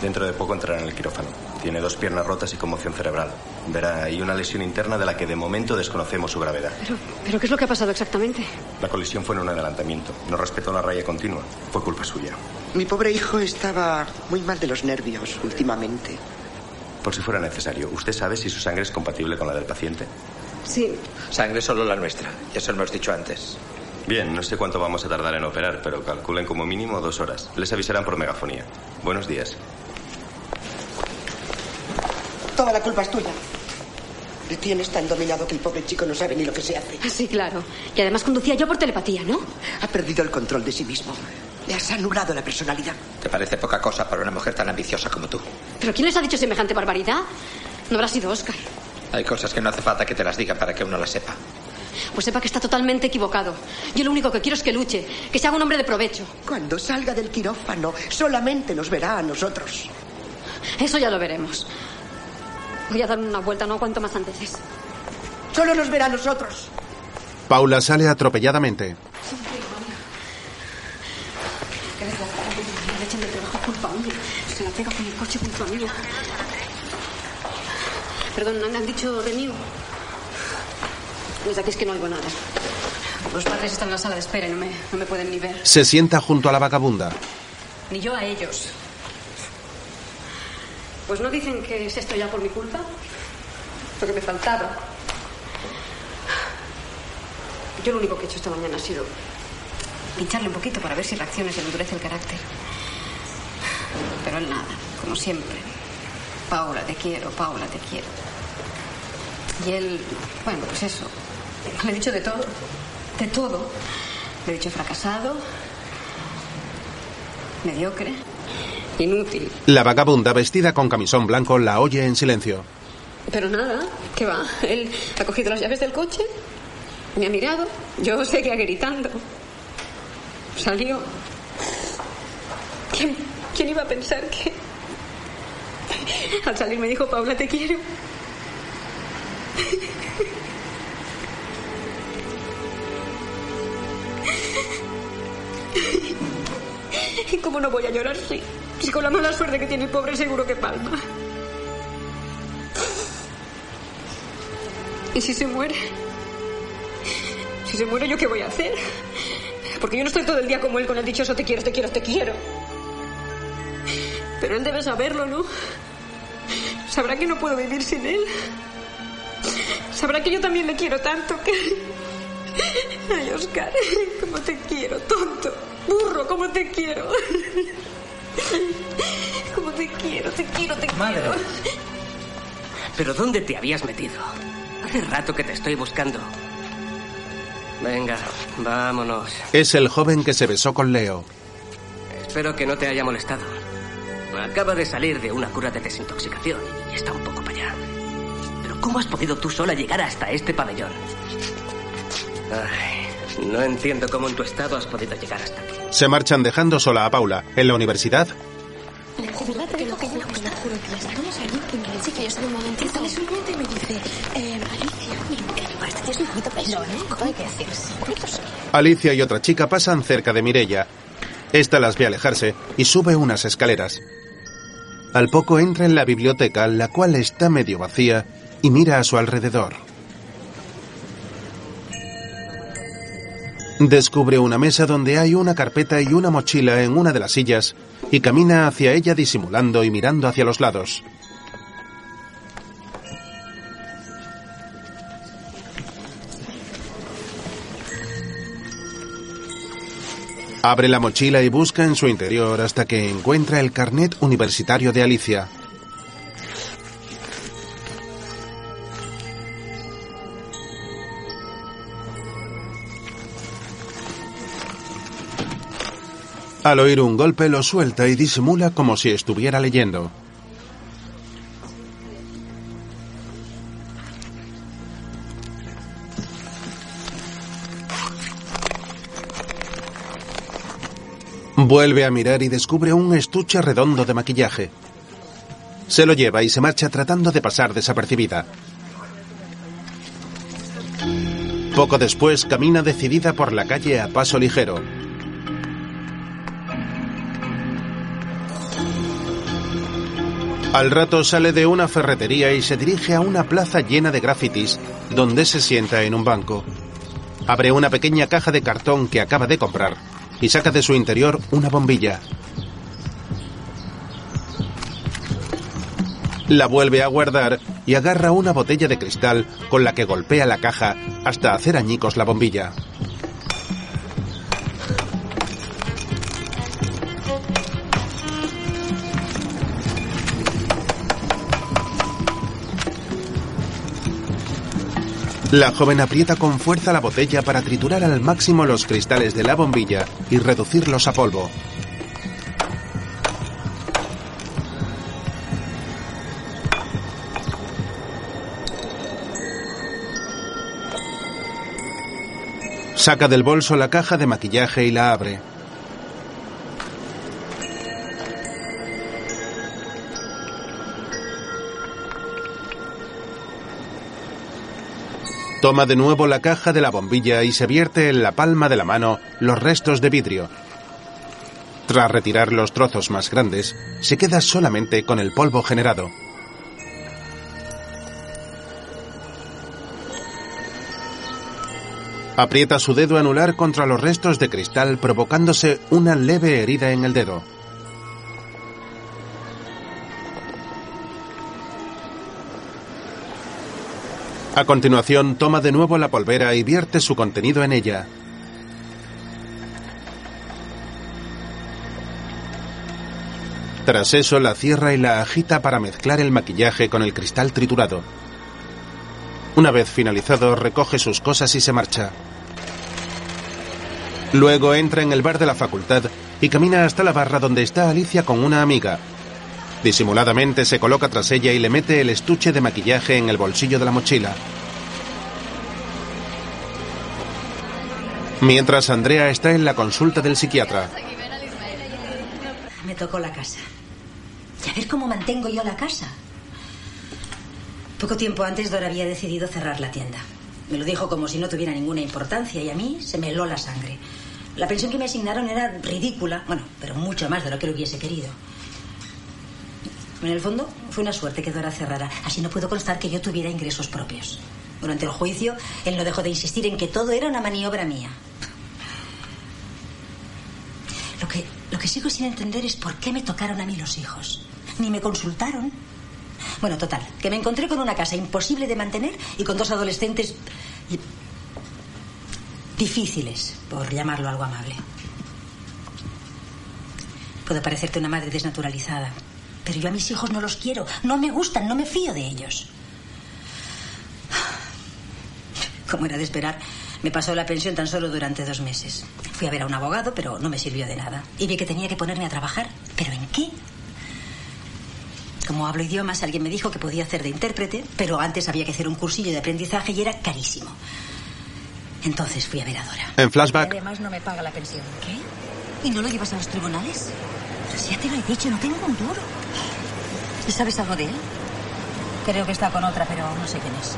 Dentro de poco entrará en el quirófano. Tiene dos piernas rotas y conmoción cerebral. Verá, hay una lesión interna de la que de momento desconocemos su gravedad. Pero, ¿pero qué es lo que ha pasado exactamente? La colisión fue en un adelantamiento. No respetó la raya continua. Fue culpa suya. Mi pobre hijo estaba muy mal de los nervios últimamente. Por si fuera necesario, ¿usted sabe si su sangre es compatible con la del paciente? Sí. Sangre solo la nuestra. Ya se lo hemos dicho antes. Bien, no sé cuánto vamos a tardar en operar, pero calculen como mínimo dos horas. Les avisarán por megafonía. Buenos días. Toda la culpa es tuya. Le tienes tan dominado que el pobre chico no sabe ni lo que se hace. Sí, claro. Y además conducía yo por telepatía, ¿no? Ha perdido el control de sí mismo. Le has anulado la personalidad. ¿Te parece poca cosa para una mujer tan ambiciosa como tú? ¿Pero quién les ha dicho semejante barbaridad? No habrá sido Oscar. Hay cosas que no hace falta que te las digan para que uno las sepa. Pues sepa que está totalmente equivocado. Yo lo único que quiero es que luche, que se haga un hombre de provecho. Cuando salga del quirófano, solamente nos verá a nosotros. Eso ya lo veremos. Voy a dar una vuelta, no aguanto más antes. Solo nos verá a nosotros. Paula sale atropelladamente. Qué desgracia. Le echan del trabajo culpa mía. Se la pega con el coche con su amigo. Perdón, ¿me han dicho Renew? Desde aquí es que no oigo nada. Los padres están en la sala de espera y no me, no me pueden ni ver. Se sienta junto a la vagabunda. Ni yo a ellos. Pues no dicen que es esto ya por mi culpa. Lo que me faltaba. Yo lo único que he hecho esta mañana ha sido pincharle un poquito para ver si reacciona y se le endurece el carácter. Pero él nada, como siempre. Paula, te quiero, Paula, te quiero. Y él, bueno, pues eso. Le he dicho de todo. De todo. Le he dicho fracasado, mediocre, inútil. La vagabunda vestida con camisón blanco la oye en silencio. Pero nada, ¿qué va? Él ha cogido las llaves del coche, me ha mirado, yo seguía gritando. Salió. ¿Quién, quién iba a pensar que... Al salir me dijo, Paula, te quiero. ¿Y [LAUGHS] cómo no voy a llorar si, si con la mala suerte que tiene el pobre seguro que palma? ¿Y si se muere? Si se muere, ¿yo qué voy a hacer? Porque yo no estoy todo el día como él con el dichoso te quiero, te quiero, te quiero. Pero él debe saberlo, ¿no? Sabrá que no puedo vivir sin él. Sabrá que yo también le quiero tanto que... Ay, Oscar, cómo te quiero, tonto. Burro, cómo te quiero. Cómo te quiero, te quiero, te Madre. quiero. ¿Pero dónde te habías metido? Hace rato que te estoy buscando. Venga, vámonos. Es el joven que se besó con Leo. Espero que no te haya molestado. Acaba de salir de una cura de desintoxicación y está un poco para allá. ¿Cómo has podido tú sola llegar hasta este pabellón? Ay, no entiendo cómo en tu estado has podido llegar hasta aquí. Se marchan dejando sola a Paula. En la universidad, Le juro que lo juro, te lo juro que estamos allí y me dice que yo soy un momentito. Sale su mente y me dice, eh, Alicia, mira, que me este tío es un poquito peso, ¿eh? ¿Cómo hay que decir? Un poquito sí. Alicia y otra chica pasan cerca de Mirella. Esta las ve alejarse y sube unas escaleras. Al poco entra en la biblioteca, la cual está medio vacía, y mira a su alrededor. Descubre una mesa donde hay una carpeta y una mochila en una de las sillas y camina hacia ella disimulando y mirando hacia los lados. Abre la mochila y busca en su interior hasta que encuentra el carnet universitario de Alicia. Al oír un golpe lo suelta y disimula como si estuviera leyendo. Vuelve a mirar y descubre un estuche redondo de maquillaje. Se lo lleva y se marcha tratando de pasar desapercibida. Poco después camina decidida por la calle a paso ligero. Al rato sale de una ferretería y se dirige a una plaza llena de grafitis, donde se sienta en un banco. Abre una pequeña caja de cartón que acaba de comprar y saca de su interior una bombilla. La vuelve a guardar y agarra una botella de cristal con la que golpea la caja hasta hacer añicos la bombilla. La joven aprieta con fuerza la botella para triturar al máximo los cristales de la bombilla y reducirlos a polvo. Saca del bolso la caja de maquillaje y la abre. Toma de nuevo la caja de la bombilla y se vierte en la palma de la mano los restos de vidrio. Tras retirar los trozos más grandes, se queda solamente con el polvo generado. Aprieta su dedo anular contra los restos de cristal provocándose una leve herida en el dedo. A continuación toma de nuevo la polvera y vierte su contenido en ella. Tras eso la cierra y la agita para mezclar el maquillaje con el cristal triturado. Una vez finalizado recoge sus cosas y se marcha. Luego entra en el bar de la facultad y camina hasta la barra donde está Alicia con una amiga. Disimuladamente se coloca tras ella y le mete el estuche de maquillaje en el bolsillo de la mochila. Mientras Andrea está en la consulta del psiquiatra. Me tocó la casa. Y a ver cómo mantengo yo la casa. Poco tiempo antes Dora había decidido cerrar la tienda. Me lo dijo como si no tuviera ninguna importancia y a mí se me heló la sangre. La pensión que me asignaron era ridícula, bueno, pero mucho más de lo que lo hubiese querido. En el fondo, fue una suerte que Dora cerrara. Así no puedo constar que yo tuviera ingresos propios. Durante el juicio, él no dejó de insistir en que todo era una maniobra mía. Lo que, lo que sigo sin entender es por qué me tocaron a mí los hijos. Ni me consultaron. Bueno, total, que me encontré con una casa imposible de mantener y con dos adolescentes difíciles, por llamarlo algo amable. Puedo parecerte una madre desnaturalizada, pero yo a mis hijos no los quiero, no me gustan, no me fío de ellos. Como era de esperar, me pasó la pensión tan solo durante dos meses. Fui a ver a un abogado, pero no me sirvió de nada. Y vi que tenía que ponerme a trabajar. ¿Pero en qué? como hablo idiomas, alguien me dijo que podía hacer de intérprete, pero antes había que hacer un cursillo de aprendizaje y era carísimo. Entonces fui a ver a Dora. En flashback, Además no me paga la pensión. ¿Qué? ¿Y no lo llevas a los tribunales? Pero si ya te lo he dicho, no tengo un duro. ¿Y sabes algo de él? Creo que está con otra, pero no sé quién es.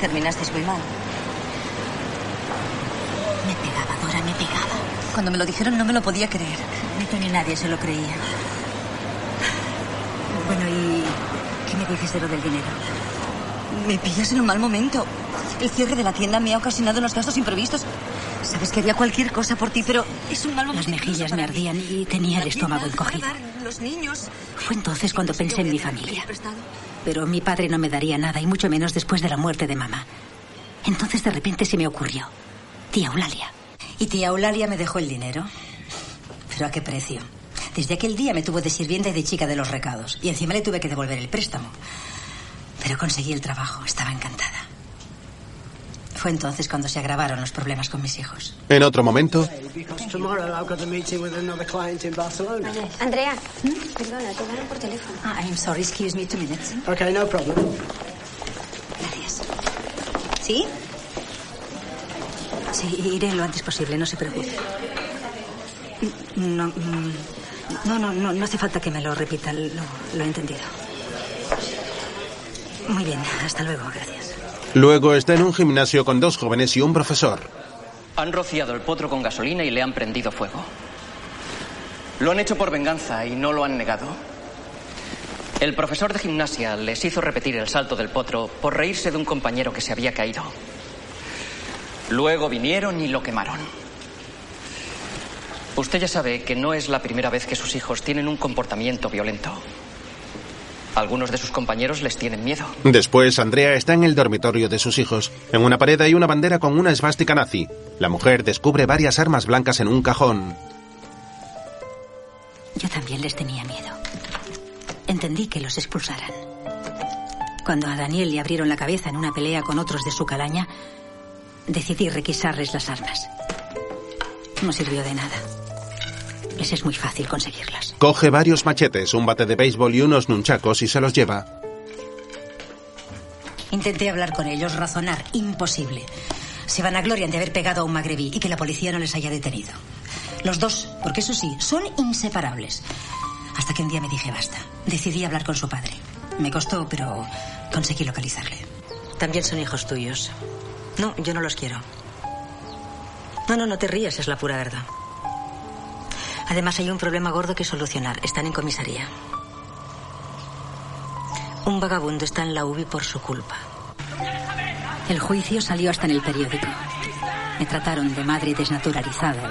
Terminasteis muy mal. Me pegaba, Dora, me pegaba. Cuando me lo dijeron no me lo podía creer. Ni ni nadie se lo creía. Bueno, ¿y qué me dices de lo del dinero? Me pillas en un mal momento. El cierre de la tienda me ha ocasionado unos gastos imprevistos. Sabes que haría cualquier cosa por ti, pero es un mal momento. Las mejillas me ardían y tenía el estómago encogido. Los niños. Fue entonces cuando pensé en mi familia. Pero mi padre no me daría nada, y mucho menos después de la muerte de mamá. Entonces de repente se me ocurrió. Tía Eulalia. Y tía Eulalia me dejó el dinero. ¿Pero a qué precio? Desde aquel día me tuvo de sirvienta y de chica de los recados. Y encima le tuve que devolver el préstamo. Pero conseguí el trabajo. Estaba encantada. Fue entonces cuando se agravaron los problemas con mis hijos. en otro momento. Andrea, perdona, te llaman por teléfono. Ah, I'm sorry, excuse me two minutes. Okay, no problem. Gracias. ¿Sí? Sí, iré lo antes posible, no se preocupe. No, mm, no, no, no, no hace falta que me lo repita, lo, lo he entendido. Muy bien, hasta luego, gracias. Luego está en un gimnasio con dos jóvenes y un profesor. Han rociado el potro con gasolina y le han prendido fuego. Lo han hecho por venganza y no lo han negado. El profesor de gimnasia les hizo repetir el salto del potro por reírse de un compañero que se había caído. Luego vinieron y lo quemaron. Usted ya sabe que no es la primera vez que sus hijos tienen un comportamiento violento. Algunos de sus compañeros les tienen miedo. Después, Andrea está en el dormitorio de sus hijos. En una pared hay una bandera con una esvástica nazi. La mujer descubre varias armas blancas en un cajón. Yo también les tenía miedo. Entendí que los expulsaran. Cuando a Daniel le abrieron la cabeza en una pelea con otros de su calaña, decidí requisarles las armas. No sirvió de nada. Les es muy fácil conseguirlas. Coge varios machetes, un bate de béisbol y unos nunchacos y se los lleva. Intenté hablar con ellos, razonar. Imposible. Se vanaglorian de haber pegado a un magrebí y que la policía no les haya detenido. Los dos, porque eso sí, son inseparables. Hasta que un día me dije basta. Decidí hablar con su padre. Me costó, pero conseguí localizarle. También son hijos tuyos. No, yo no los quiero. No, no, no te rías, es la pura verdad. Además hay un problema gordo que solucionar. Están en comisaría. Un vagabundo está en la UBI por su culpa. El juicio salió hasta en el periódico. Me trataron de madre desnaturalizada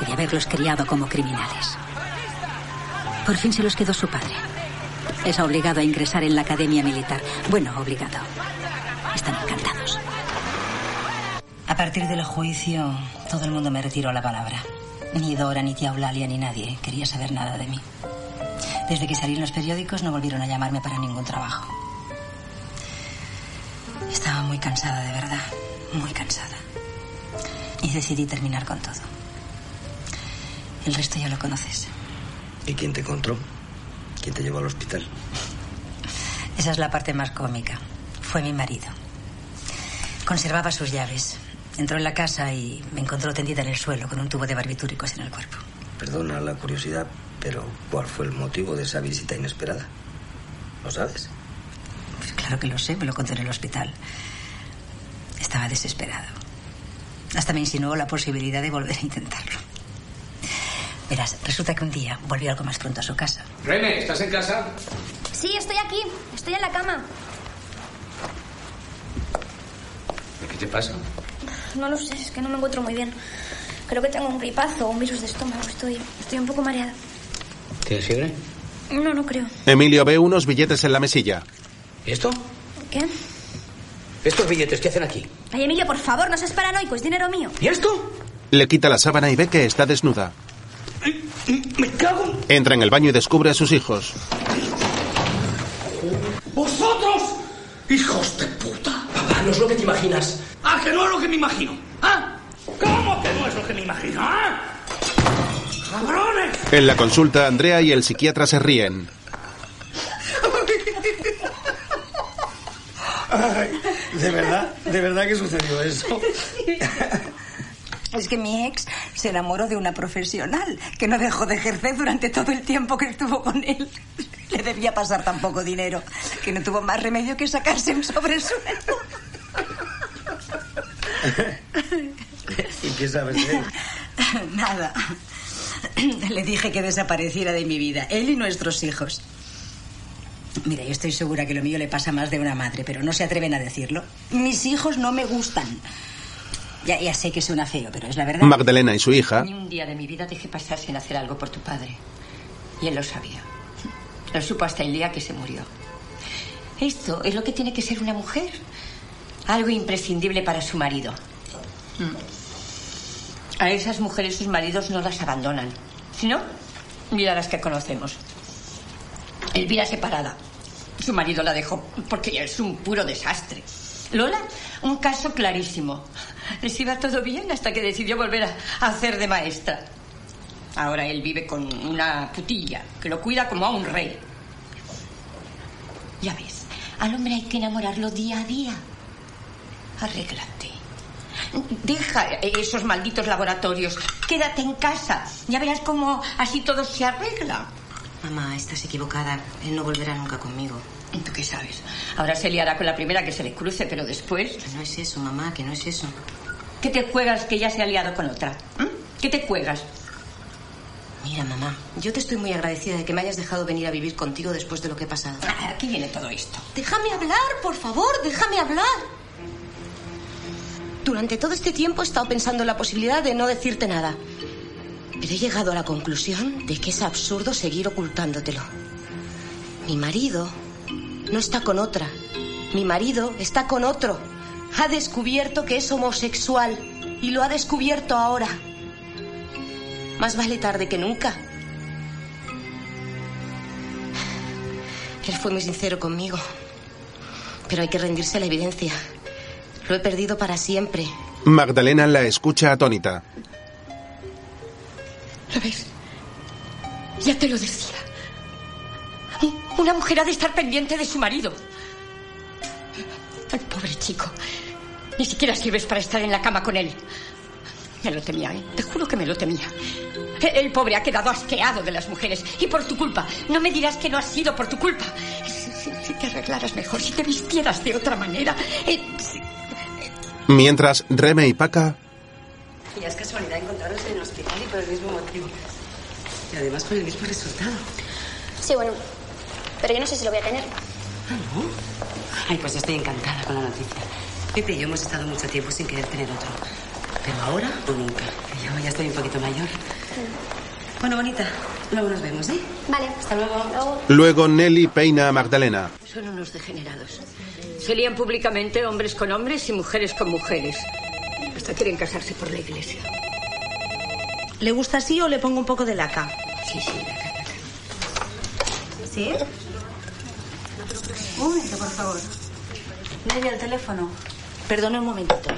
y de haberlos criado como criminales. Por fin se los quedó su padre. Ha obligado a ingresar en la academia militar. Bueno, obligado. Están encantados. A partir del juicio, todo el mundo me retiró la palabra. Ni Dora, ni tía Eulalia, ni nadie quería saber nada de mí. Desde que salí en los periódicos no volvieron a llamarme para ningún trabajo. Estaba muy cansada, de verdad. Muy cansada. Y decidí terminar con todo. El resto ya lo conoces. ¿Y quién te encontró? ¿Quién te llevó al hospital? Esa es la parte más cómica. Fue mi marido. Conservaba sus llaves. Entró en la casa y me encontró tendida en el suelo con un tubo de barbitúricos en el cuerpo. Perdona la curiosidad, pero ¿cuál fue el motivo de esa visita inesperada? ¿Lo sabes? Pues claro que lo sé, me lo contó en el hospital. Estaba desesperado. Hasta me insinuó la posibilidad de volver a intentarlo. Verás, resulta que un día volvió algo más pronto a su casa. Reme, ¿estás en casa? Sí, estoy aquí. Estoy en la cama. ¿Qué te pasa? No lo sé, es que no me encuentro muy bien. Creo que tengo un gripazo o un virus de estómago. Estoy, estoy un poco mareada. ¿Tienes fiebre? No, no creo. Emilio ve unos billetes en la mesilla. ¿Y esto? ¿Qué? ¿Estos billetes qué hacen aquí? Ay, Emilio, por favor, no seas paranoico. Es dinero mío. ¿Y esto? Le quita la sábana y ve que está desnuda. ¡Me cago en... Entra en el baño y descubre a sus hijos. ¡Vosotros! ¡Hijos de! Papá, no es lo que te imaginas. ¡Ah, que no es lo que me imagino! ¿Ah? ¿Cómo que no es lo que me imagino? ¿Ah? ¡Cabrones! En la consulta, Andrea y el psiquiatra se ríen. Ay, de verdad, de verdad que sucedió eso. Es que mi ex se enamoró de una profesional que no dejó de ejercer durante todo el tiempo que estuvo con él. Le debía pasar tan poco dinero que no tuvo más remedio que sacarse un sobresueldo. ¿Y qué sabes de él? Nada. Le dije que desapareciera de mi vida, él y nuestros hijos. Mira, yo estoy segura que lo mío le pasa más de una madre, pero no se atreven a decirlo. Mis hijos no me gustan. Ya, ya sé que suena feo, pero es la verdad. Magdalena y su hija Ni un día de mi vida dejé pasar sin hacer algo por tu padre. Y él lo sabía. Lo supo hasta el día que se murió. Esto es lo que tiene que ser una mujer. Algo imprescindible para su marido. Mm. A esas mujeres sus maridos no las abandonan. Si no, mira las que conocemos. Elvira separada. Su marido la dejó porque es un puro desastre. Lola, un caso clarísimo. Les iba todo bien hasta que decidió volver a hacer de maestra. Ahora él vive con una putilla que lo cuida como a un rey. Ya ves, al hombre hay que enamorarlo día a día. Arréglate. Deja esos malditos laboratorios. Quédate en casa. Ya verás cómo así todo se arregla. Mamá, estás equivocada. Él no volverá nunca conmigo. ¿Tú qué sabes? Ahora se liará con la primera que se le cruce, pero después... Que no es eso, mamá, que no es eso. ¿Qué te juegas que ya se ha liado con otra? ¿Mm? ¿Qué te juegas? Mira, mamá, yo te estoy muy agradecida de que me hayas dejado venir a vivir contigo después de lo que he pasado. Ah, Aquí viene todo esto. Déjame hablar, por favor, déjame hablar. Durante todo este tiempo he estado pensando en la posibilidad de no decirte nada. Pero he llegado a la conclusión de que es absurdo seguir ocultándotelo. Mi marido no está con otra. Mi marido está con otro. Ha descubierto que es homosexual y lo ha descubierto ahora. Más vale tarde que nunca. Él fue muy sincero conmigo. Pero hay que rendirse a la evidencia. Lo he perdido para siempre. Magdalena la escucha atónita. ¿Lo ves? Ya te lo decía. Una mujer ha de estar pendiente de su marido. Ay, pobre chico. Ni siquiera sirves para estar en la cama con él. Me lo temía, ¿eh? Te juro que me lo temía. El pobre ha quedado asqueado de las mujeres. Y por tu culpa. No me dirás que no ha sido por tu culpa. Si, si- si te arreglaras mejor, si te vistieras de otra manera. Eh, si- Mientras Reme y Paca Ya es casualidad encontrarnos en el hospital y por el mismo motivo. Y además por el mismo resultado. Sí, bueno. Pero yo no sé si lo voy a tener. Ay, pues estoy encantada con la noticia. Pepe y yo hemos estado mucho tiempo sin querer tener otro. Pero ahora o nunca. Yo ya estoy un poquito mayor. Bueno, bonita, luego nos vemos, ¿eh? Vale. Hasta luego. Luego Nelly peina a Magdalena. Son unos degenerados. Se lían públicamente hombres con hombres y mujeres con mujeres. Hasta quieren casarse por la iglesia. ¿Le gusta así o le pongo un poco de laca? Sí, sí. ¿Sí? Un momento, por favor. Nadie al teléfono. Perdona un momentito.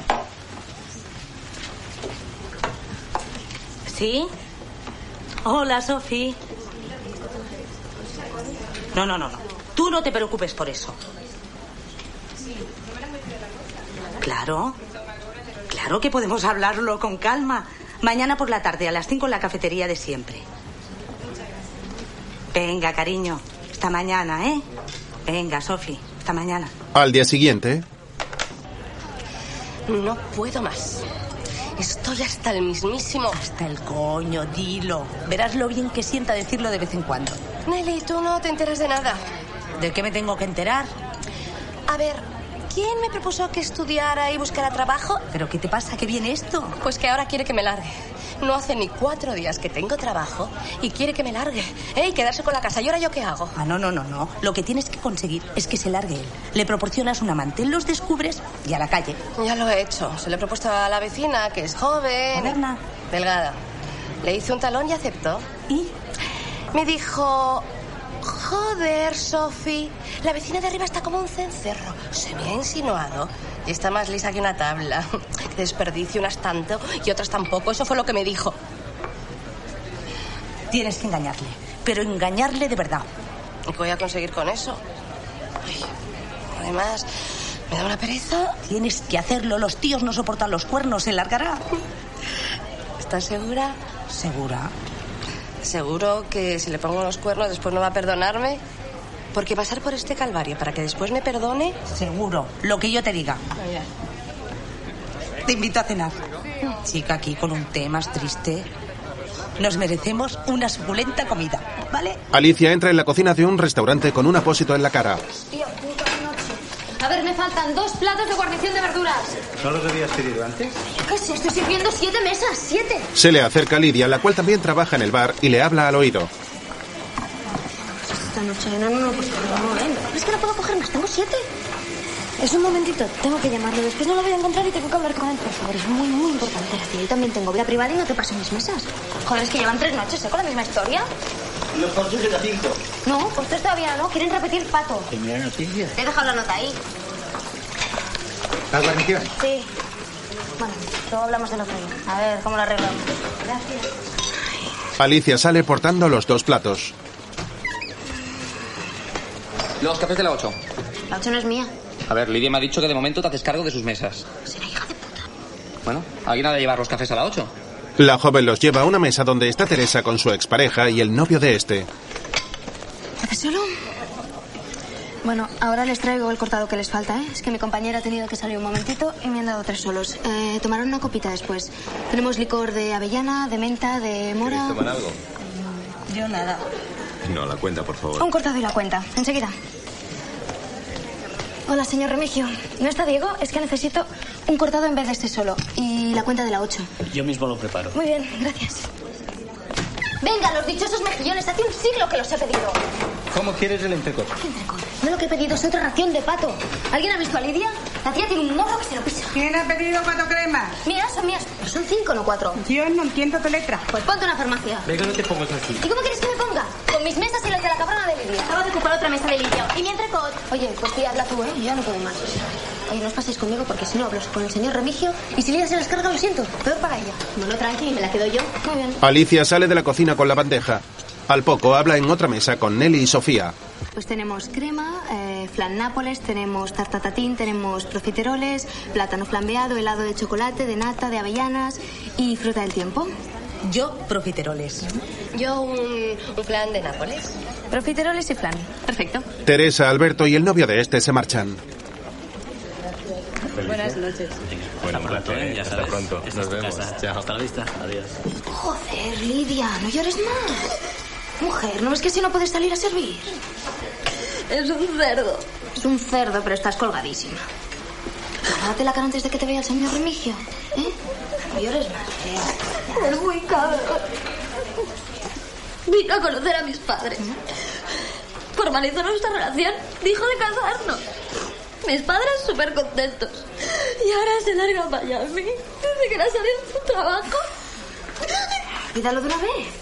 ¿Sí? Hola, Sofi. No, no, no, no. Tú no te preocupes por eso. Claro. Claro que podemos hablarlo con calma. Mañana por la tarde, a las 5 en la cafetería de siempre. Venga, cariño. Hasta mañana, ¿eh? Venga, Sofi. Hasta mañana. Al día siguiente, No puedo más. Estoy hasta el mismísimo. Hasta el coño, dilo. Verás lo bien que sienta decirlo de vez en cuando. Nelly, tú no te enteras de nada. ¿De qué me tengo que enterar? A ver, ¿quién me propuso que estudiara y buscara trabajo? ¿Pero qué te pasa? ¿Qué viene esto? Pues que ahora quiere que me largue. No hace ni cuatro días que tengo trabajo y quiere que me largue. ¿Eh? Y quedarse con la casa. ¿Y ahora yo qué hago? Ah, no, no, no, no. Lo que tienes que conseguir es que se largue él. Le proporcionas un amante, los descubres y a la calle. Ya lo he hecho. Se lo he propuesto a la vecina, que es joven. Moderna. Delgada. Le hice un talón y aceptó. ¿Y? Me dijo... Joder, Sofi, la vecina de arriba está como un cencerro. Se me ha insinuado y está más lisa que una tabla. [LAUGHS] Desperdicio unas tanto y otras tampoco. Eso fue lo que me dijo. Tienes que engañarle. Pero engañarle de verdad. ¿Y qué voy a conseguir con eso? Ay, además, Me da una pereza. Tienes que hacerlo. Los tíos no soportan los cuernos. Se largará. ¿Estás segura? ¿Segura? ¿Seguro que si le pongo los cuernos después no va a perdonarme? Porque pasar por este calvario para que después me perdone. Seguro. Lo que yo te diga. Te invito a cenar. Chica, aquí con un té más triste. Nos merecemos una suculenta comida, ¿vale? Alicia entra en la cocina de un restaurante con un apósito en la cara. Tío. A ver, me faltan dos platos de guarnición de verduras. ¿No los habías pedido antes? ¿Qué es esto? Estoy sirviendo siete mesas, siete. Se le acerca Lidia, la cual también trabaja en el bar, y le habla al oído. Esta noche, no, no, no, pues no. Es que no puedo coger más, tengo siete. Es un momentito, tengo que llamarlo. Después no lo voy a encontrar y tengo que hablar con él, por favor. Es muy, muy importante. Yo también tengo vida privada y no te paso mis mesas. Joder, es que llevan tres noches, ¿eh? Con la misma historia. Los postres de las cinco. No, postres todavía no. Quieren repetir pato. Primera noticia. He dejado la nota ahí. ¿La guarnición? Sí. Bueno, luego hablamos del otro día. A ver, ¿cómo lo arreglamos? Gracias. Alicia sale portando los dos platos. Los cafés de la 8. La ocho no es mía. A ver, Lidia me ha dicho que de momento te haces cargo de sus mesas. Será hija de puta. Bueno, ¿alguien ha de llevar los cafés a la 8? La joven los lleva a una mesa donde está Teresa con su expareja y el novio de este. ¿Haces solo? Bueno, ahora les traigo el cortado que les falta, ¿eh? Es que mi compañera ha tenido que salir un momentito y me han dado tres solos. Eh, tomarán una copita después. Tenemos licor de avellana, de menta, de mora... tomar algo? Yo nada. No, la cuenta, por favor. Un cortado y la cuenta. Enseguida. Hola, señor Remigio. ¿No está Diego? Es que necesito un cortado en vez de este solo. Y la cuenta de la 8. Yo mismo lo preparo. Muy bien, gracias. Venga, los dichosos mejillones. Hace un siglo que los he pedido. ¿Cómo quieres el entrecot? No lo que he pedido es otra ración de pato. ¿Alguien ha visto a Lidia? La tía tiene un morro que se lo pisa. ¿Quién ha pedido cuatro cremas? Mías, son mías. Pero son cinco, no cuatro. Yo no entiendo tu letra. Pues ponte una farmacia. Venga, no te pongas así. ¿Y cómo quieres que me ponga? Con mis mesas y las de la cabrona de Lidia. Acabo de ocupar otra mesa de Lidia. Y mi entrecot. Oye, pues tía, habla tú, ¿eh? Yo ya no puedo más. Oye, no os paséis conmigo porque si no hablo con el señor Remigio y si Lidia se las carga, lo siento. Peor para ella. Bueno, tranqui, me la quedo yo. Muy bien. Alicia sale de la cocina con la bandeja. Al poco habla en otra mesa con Nelly y Sofía. Pues tenemos crema, eh, flan nápoles, tenemos tarta tatín, tenemos profiteroles, plátano flambeado, helado de chocolate, de nata, de avellanas y fruta del tiempo. Yo, profiteroles. Yo un, un flan de Nápoles. Profiteroles y flan. Perfecto. Teresa, Alberto y el novio de este se marchan. Buenas noches. ¿eh? Ya Hasta sabes, pronto. esta Nos vemos. casa. Chao. Hasta la vista. Adiós. Joder, Lidia, no llores más. Mujer, ¿no ves que si no puedes salir a servir? Es un cerdo. Es un cerdo, pero estás colgadísima. Lávate la cara antes de que te vea el señor Remigio. ¿Eh? No llores más. Es muy cabrón. Vino a conocer a mis padres. Formalizó nuestra relación. Dijo de casarnos. Mis padres súper contentos. Y ahora se larga a Miami. Desde que le ha salido su trabajo. Olvídalo de una vez.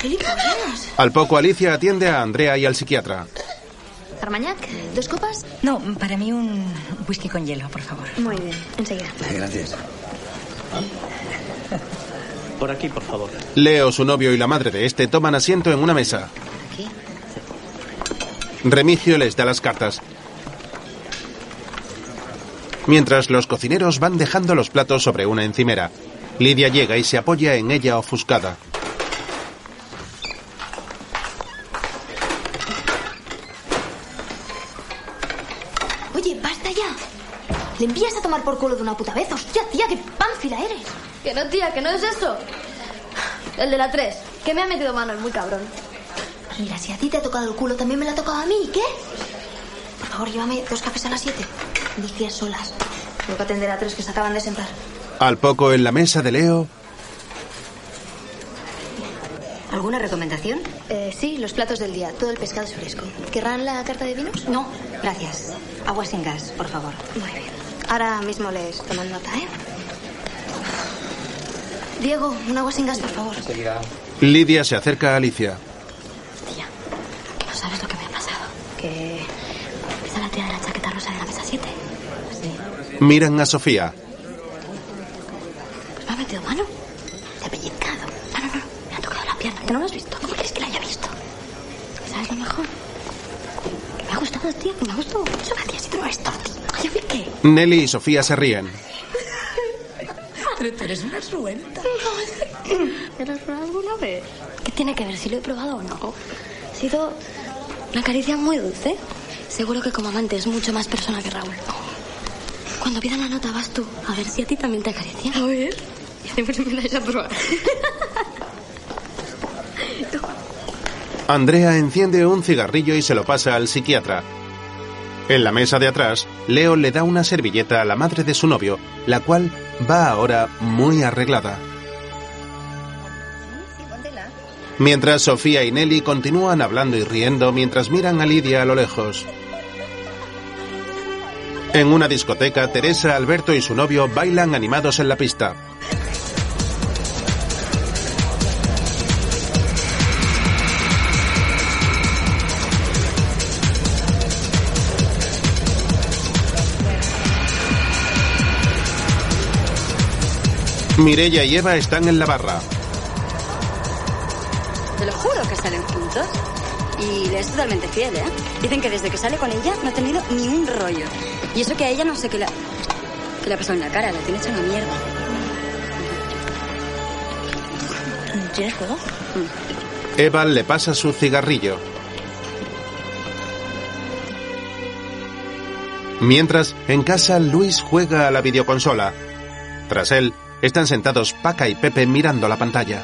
Gilipollas. Al poco Alicia atiende a Andrea y al psiquiatra. Armañac, ¿dos copas? No, para mí un whisky con hielo, por favor. Muy bien, enseguida. Gracias. Por aquí, por favor. Leo, su novio y la madre de este toman asiento en una mesa. ¿Aquí? Remigio les da las cartas. Mientras los cocineros van dejando los platos sobre una encimera. Lidia llega y se apoya en ella ofuscada. Por culo de una puta vez. Hostia, tía, qué pánfila eres. Que no, tía, que no es eso. El de la 3, que me ha metido mano, el muy cabrón. Mira, si a ti te ha tocado el culo, también me lo ha tocado a mí. ¿Qué? Por favor, llévame dos cafés a las siete. Dos tías solas. Tengo que atender a tres que se acaban de sentar. Al poco en la mesa de Leo, ¿Alguna recomendación? Eh, sí, los platos del día. Todo el pescado es fresco. ¿Querrán la carta de vinos? No, gracias. Agua sin gas, por favor. Muy bien. Ahora mismo les toman nota, ¿eh? Diego, un agua sin gas, por favor. Lidia se acerca a Alicia. No sabes lo que me ha pasado. Que esa la tía de la chaqueta rosa de la mesa 7. Sí. Miran a Sofía. Pues me ha metido mano. Te ha pellizcado. No, no, no. Me ha tocado la pierna. ¿Que no lo has visto? ¿Cómo quieres que la haya visto? ¿Sabes lo mejor? Que me gusta. todos, tía, que me gustó mucho. Gracias, y tú no eres. Ay, ¿a mí qué? Nelly y Sofía se ríen. Pero tú eres una suelta. ¿Te lo has probado alguna vez? ¿Qué tiene que ver si lo he probado o no? Ha sido una caricia muy dulce. Seguro que como amante es mucho más persona que Raúl. Cuando pidan la nota vas tú, a ver si a ti también te acaricia. A ver. Y hacemos me dais a probar. Andrea enciende un cigarrillo y se lo pasa al psiquiatra. En la mesa de atrás, Leo le da una servilleta a la madre de su novio, la cual va ahora muy arreglada. Mientras Sofía y Nelly continúan hablando y riendo mientras miran a Lidia a lo lejos. En una discoteca, Teresa, Alberto y su novio bailan animados en la pista. Mirella y Eva están en la barra. Te lo juro que salen juntos. Y le es totalmente fiel, ¿eh? Dicen que desde que sale con ella no ha tenido ni un rollo. Y eso que a ella no sé qué le, qué le ha pasado en la cara, la tiene hecha una mierda. ¿Tienes fuego? Eva le pasa su cigarrillo. Mientras, en casa, Luis juega a la videoconsola. Tras él, están sentados Paca y Pepe mirando la pantalla.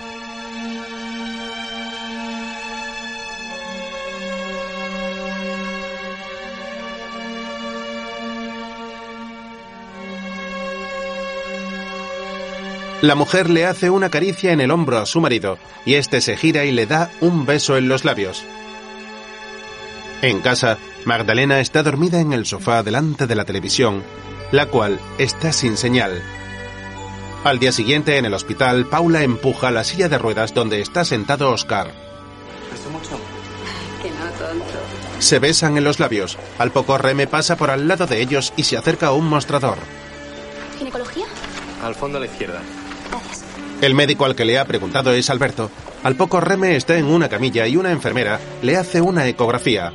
La mujer le hace una caricia en el hombro a su marido y este se gira y le da un beso en los labios. En casa, Magdalena está dormida en el sofá delante de la televisión, la cual está sin señal. Al día siguiente, en el hospital, Paula empuja la silla de ruedas donde está sentado Oscar. ¿Esto mucho? Que no, tonto. Se besan en los labios. Al poco Reme pasa por al lado de ellos y se acerca a un mostrador. ¿Ginecología? Al fondo a la izquierda. El médico al que le ha preguntado es Alberto. Al poco Reme está en una camilla y una enfermera le hace una ecografía.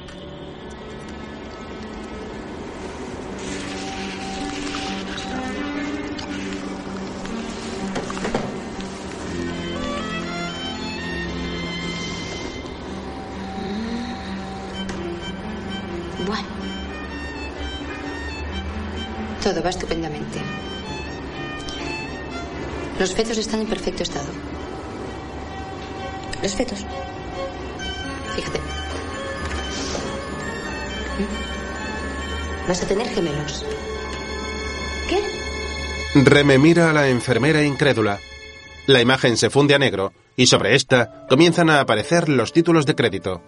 Los fetos están en perfecto estado. Los fetos. Fíjate. Vas a tener gemelos. ¿Qué? Reme mira a la enfermera incrédula. La imagen se funde a negro y sobre esta comienzan a aparecer los títulos de crédito.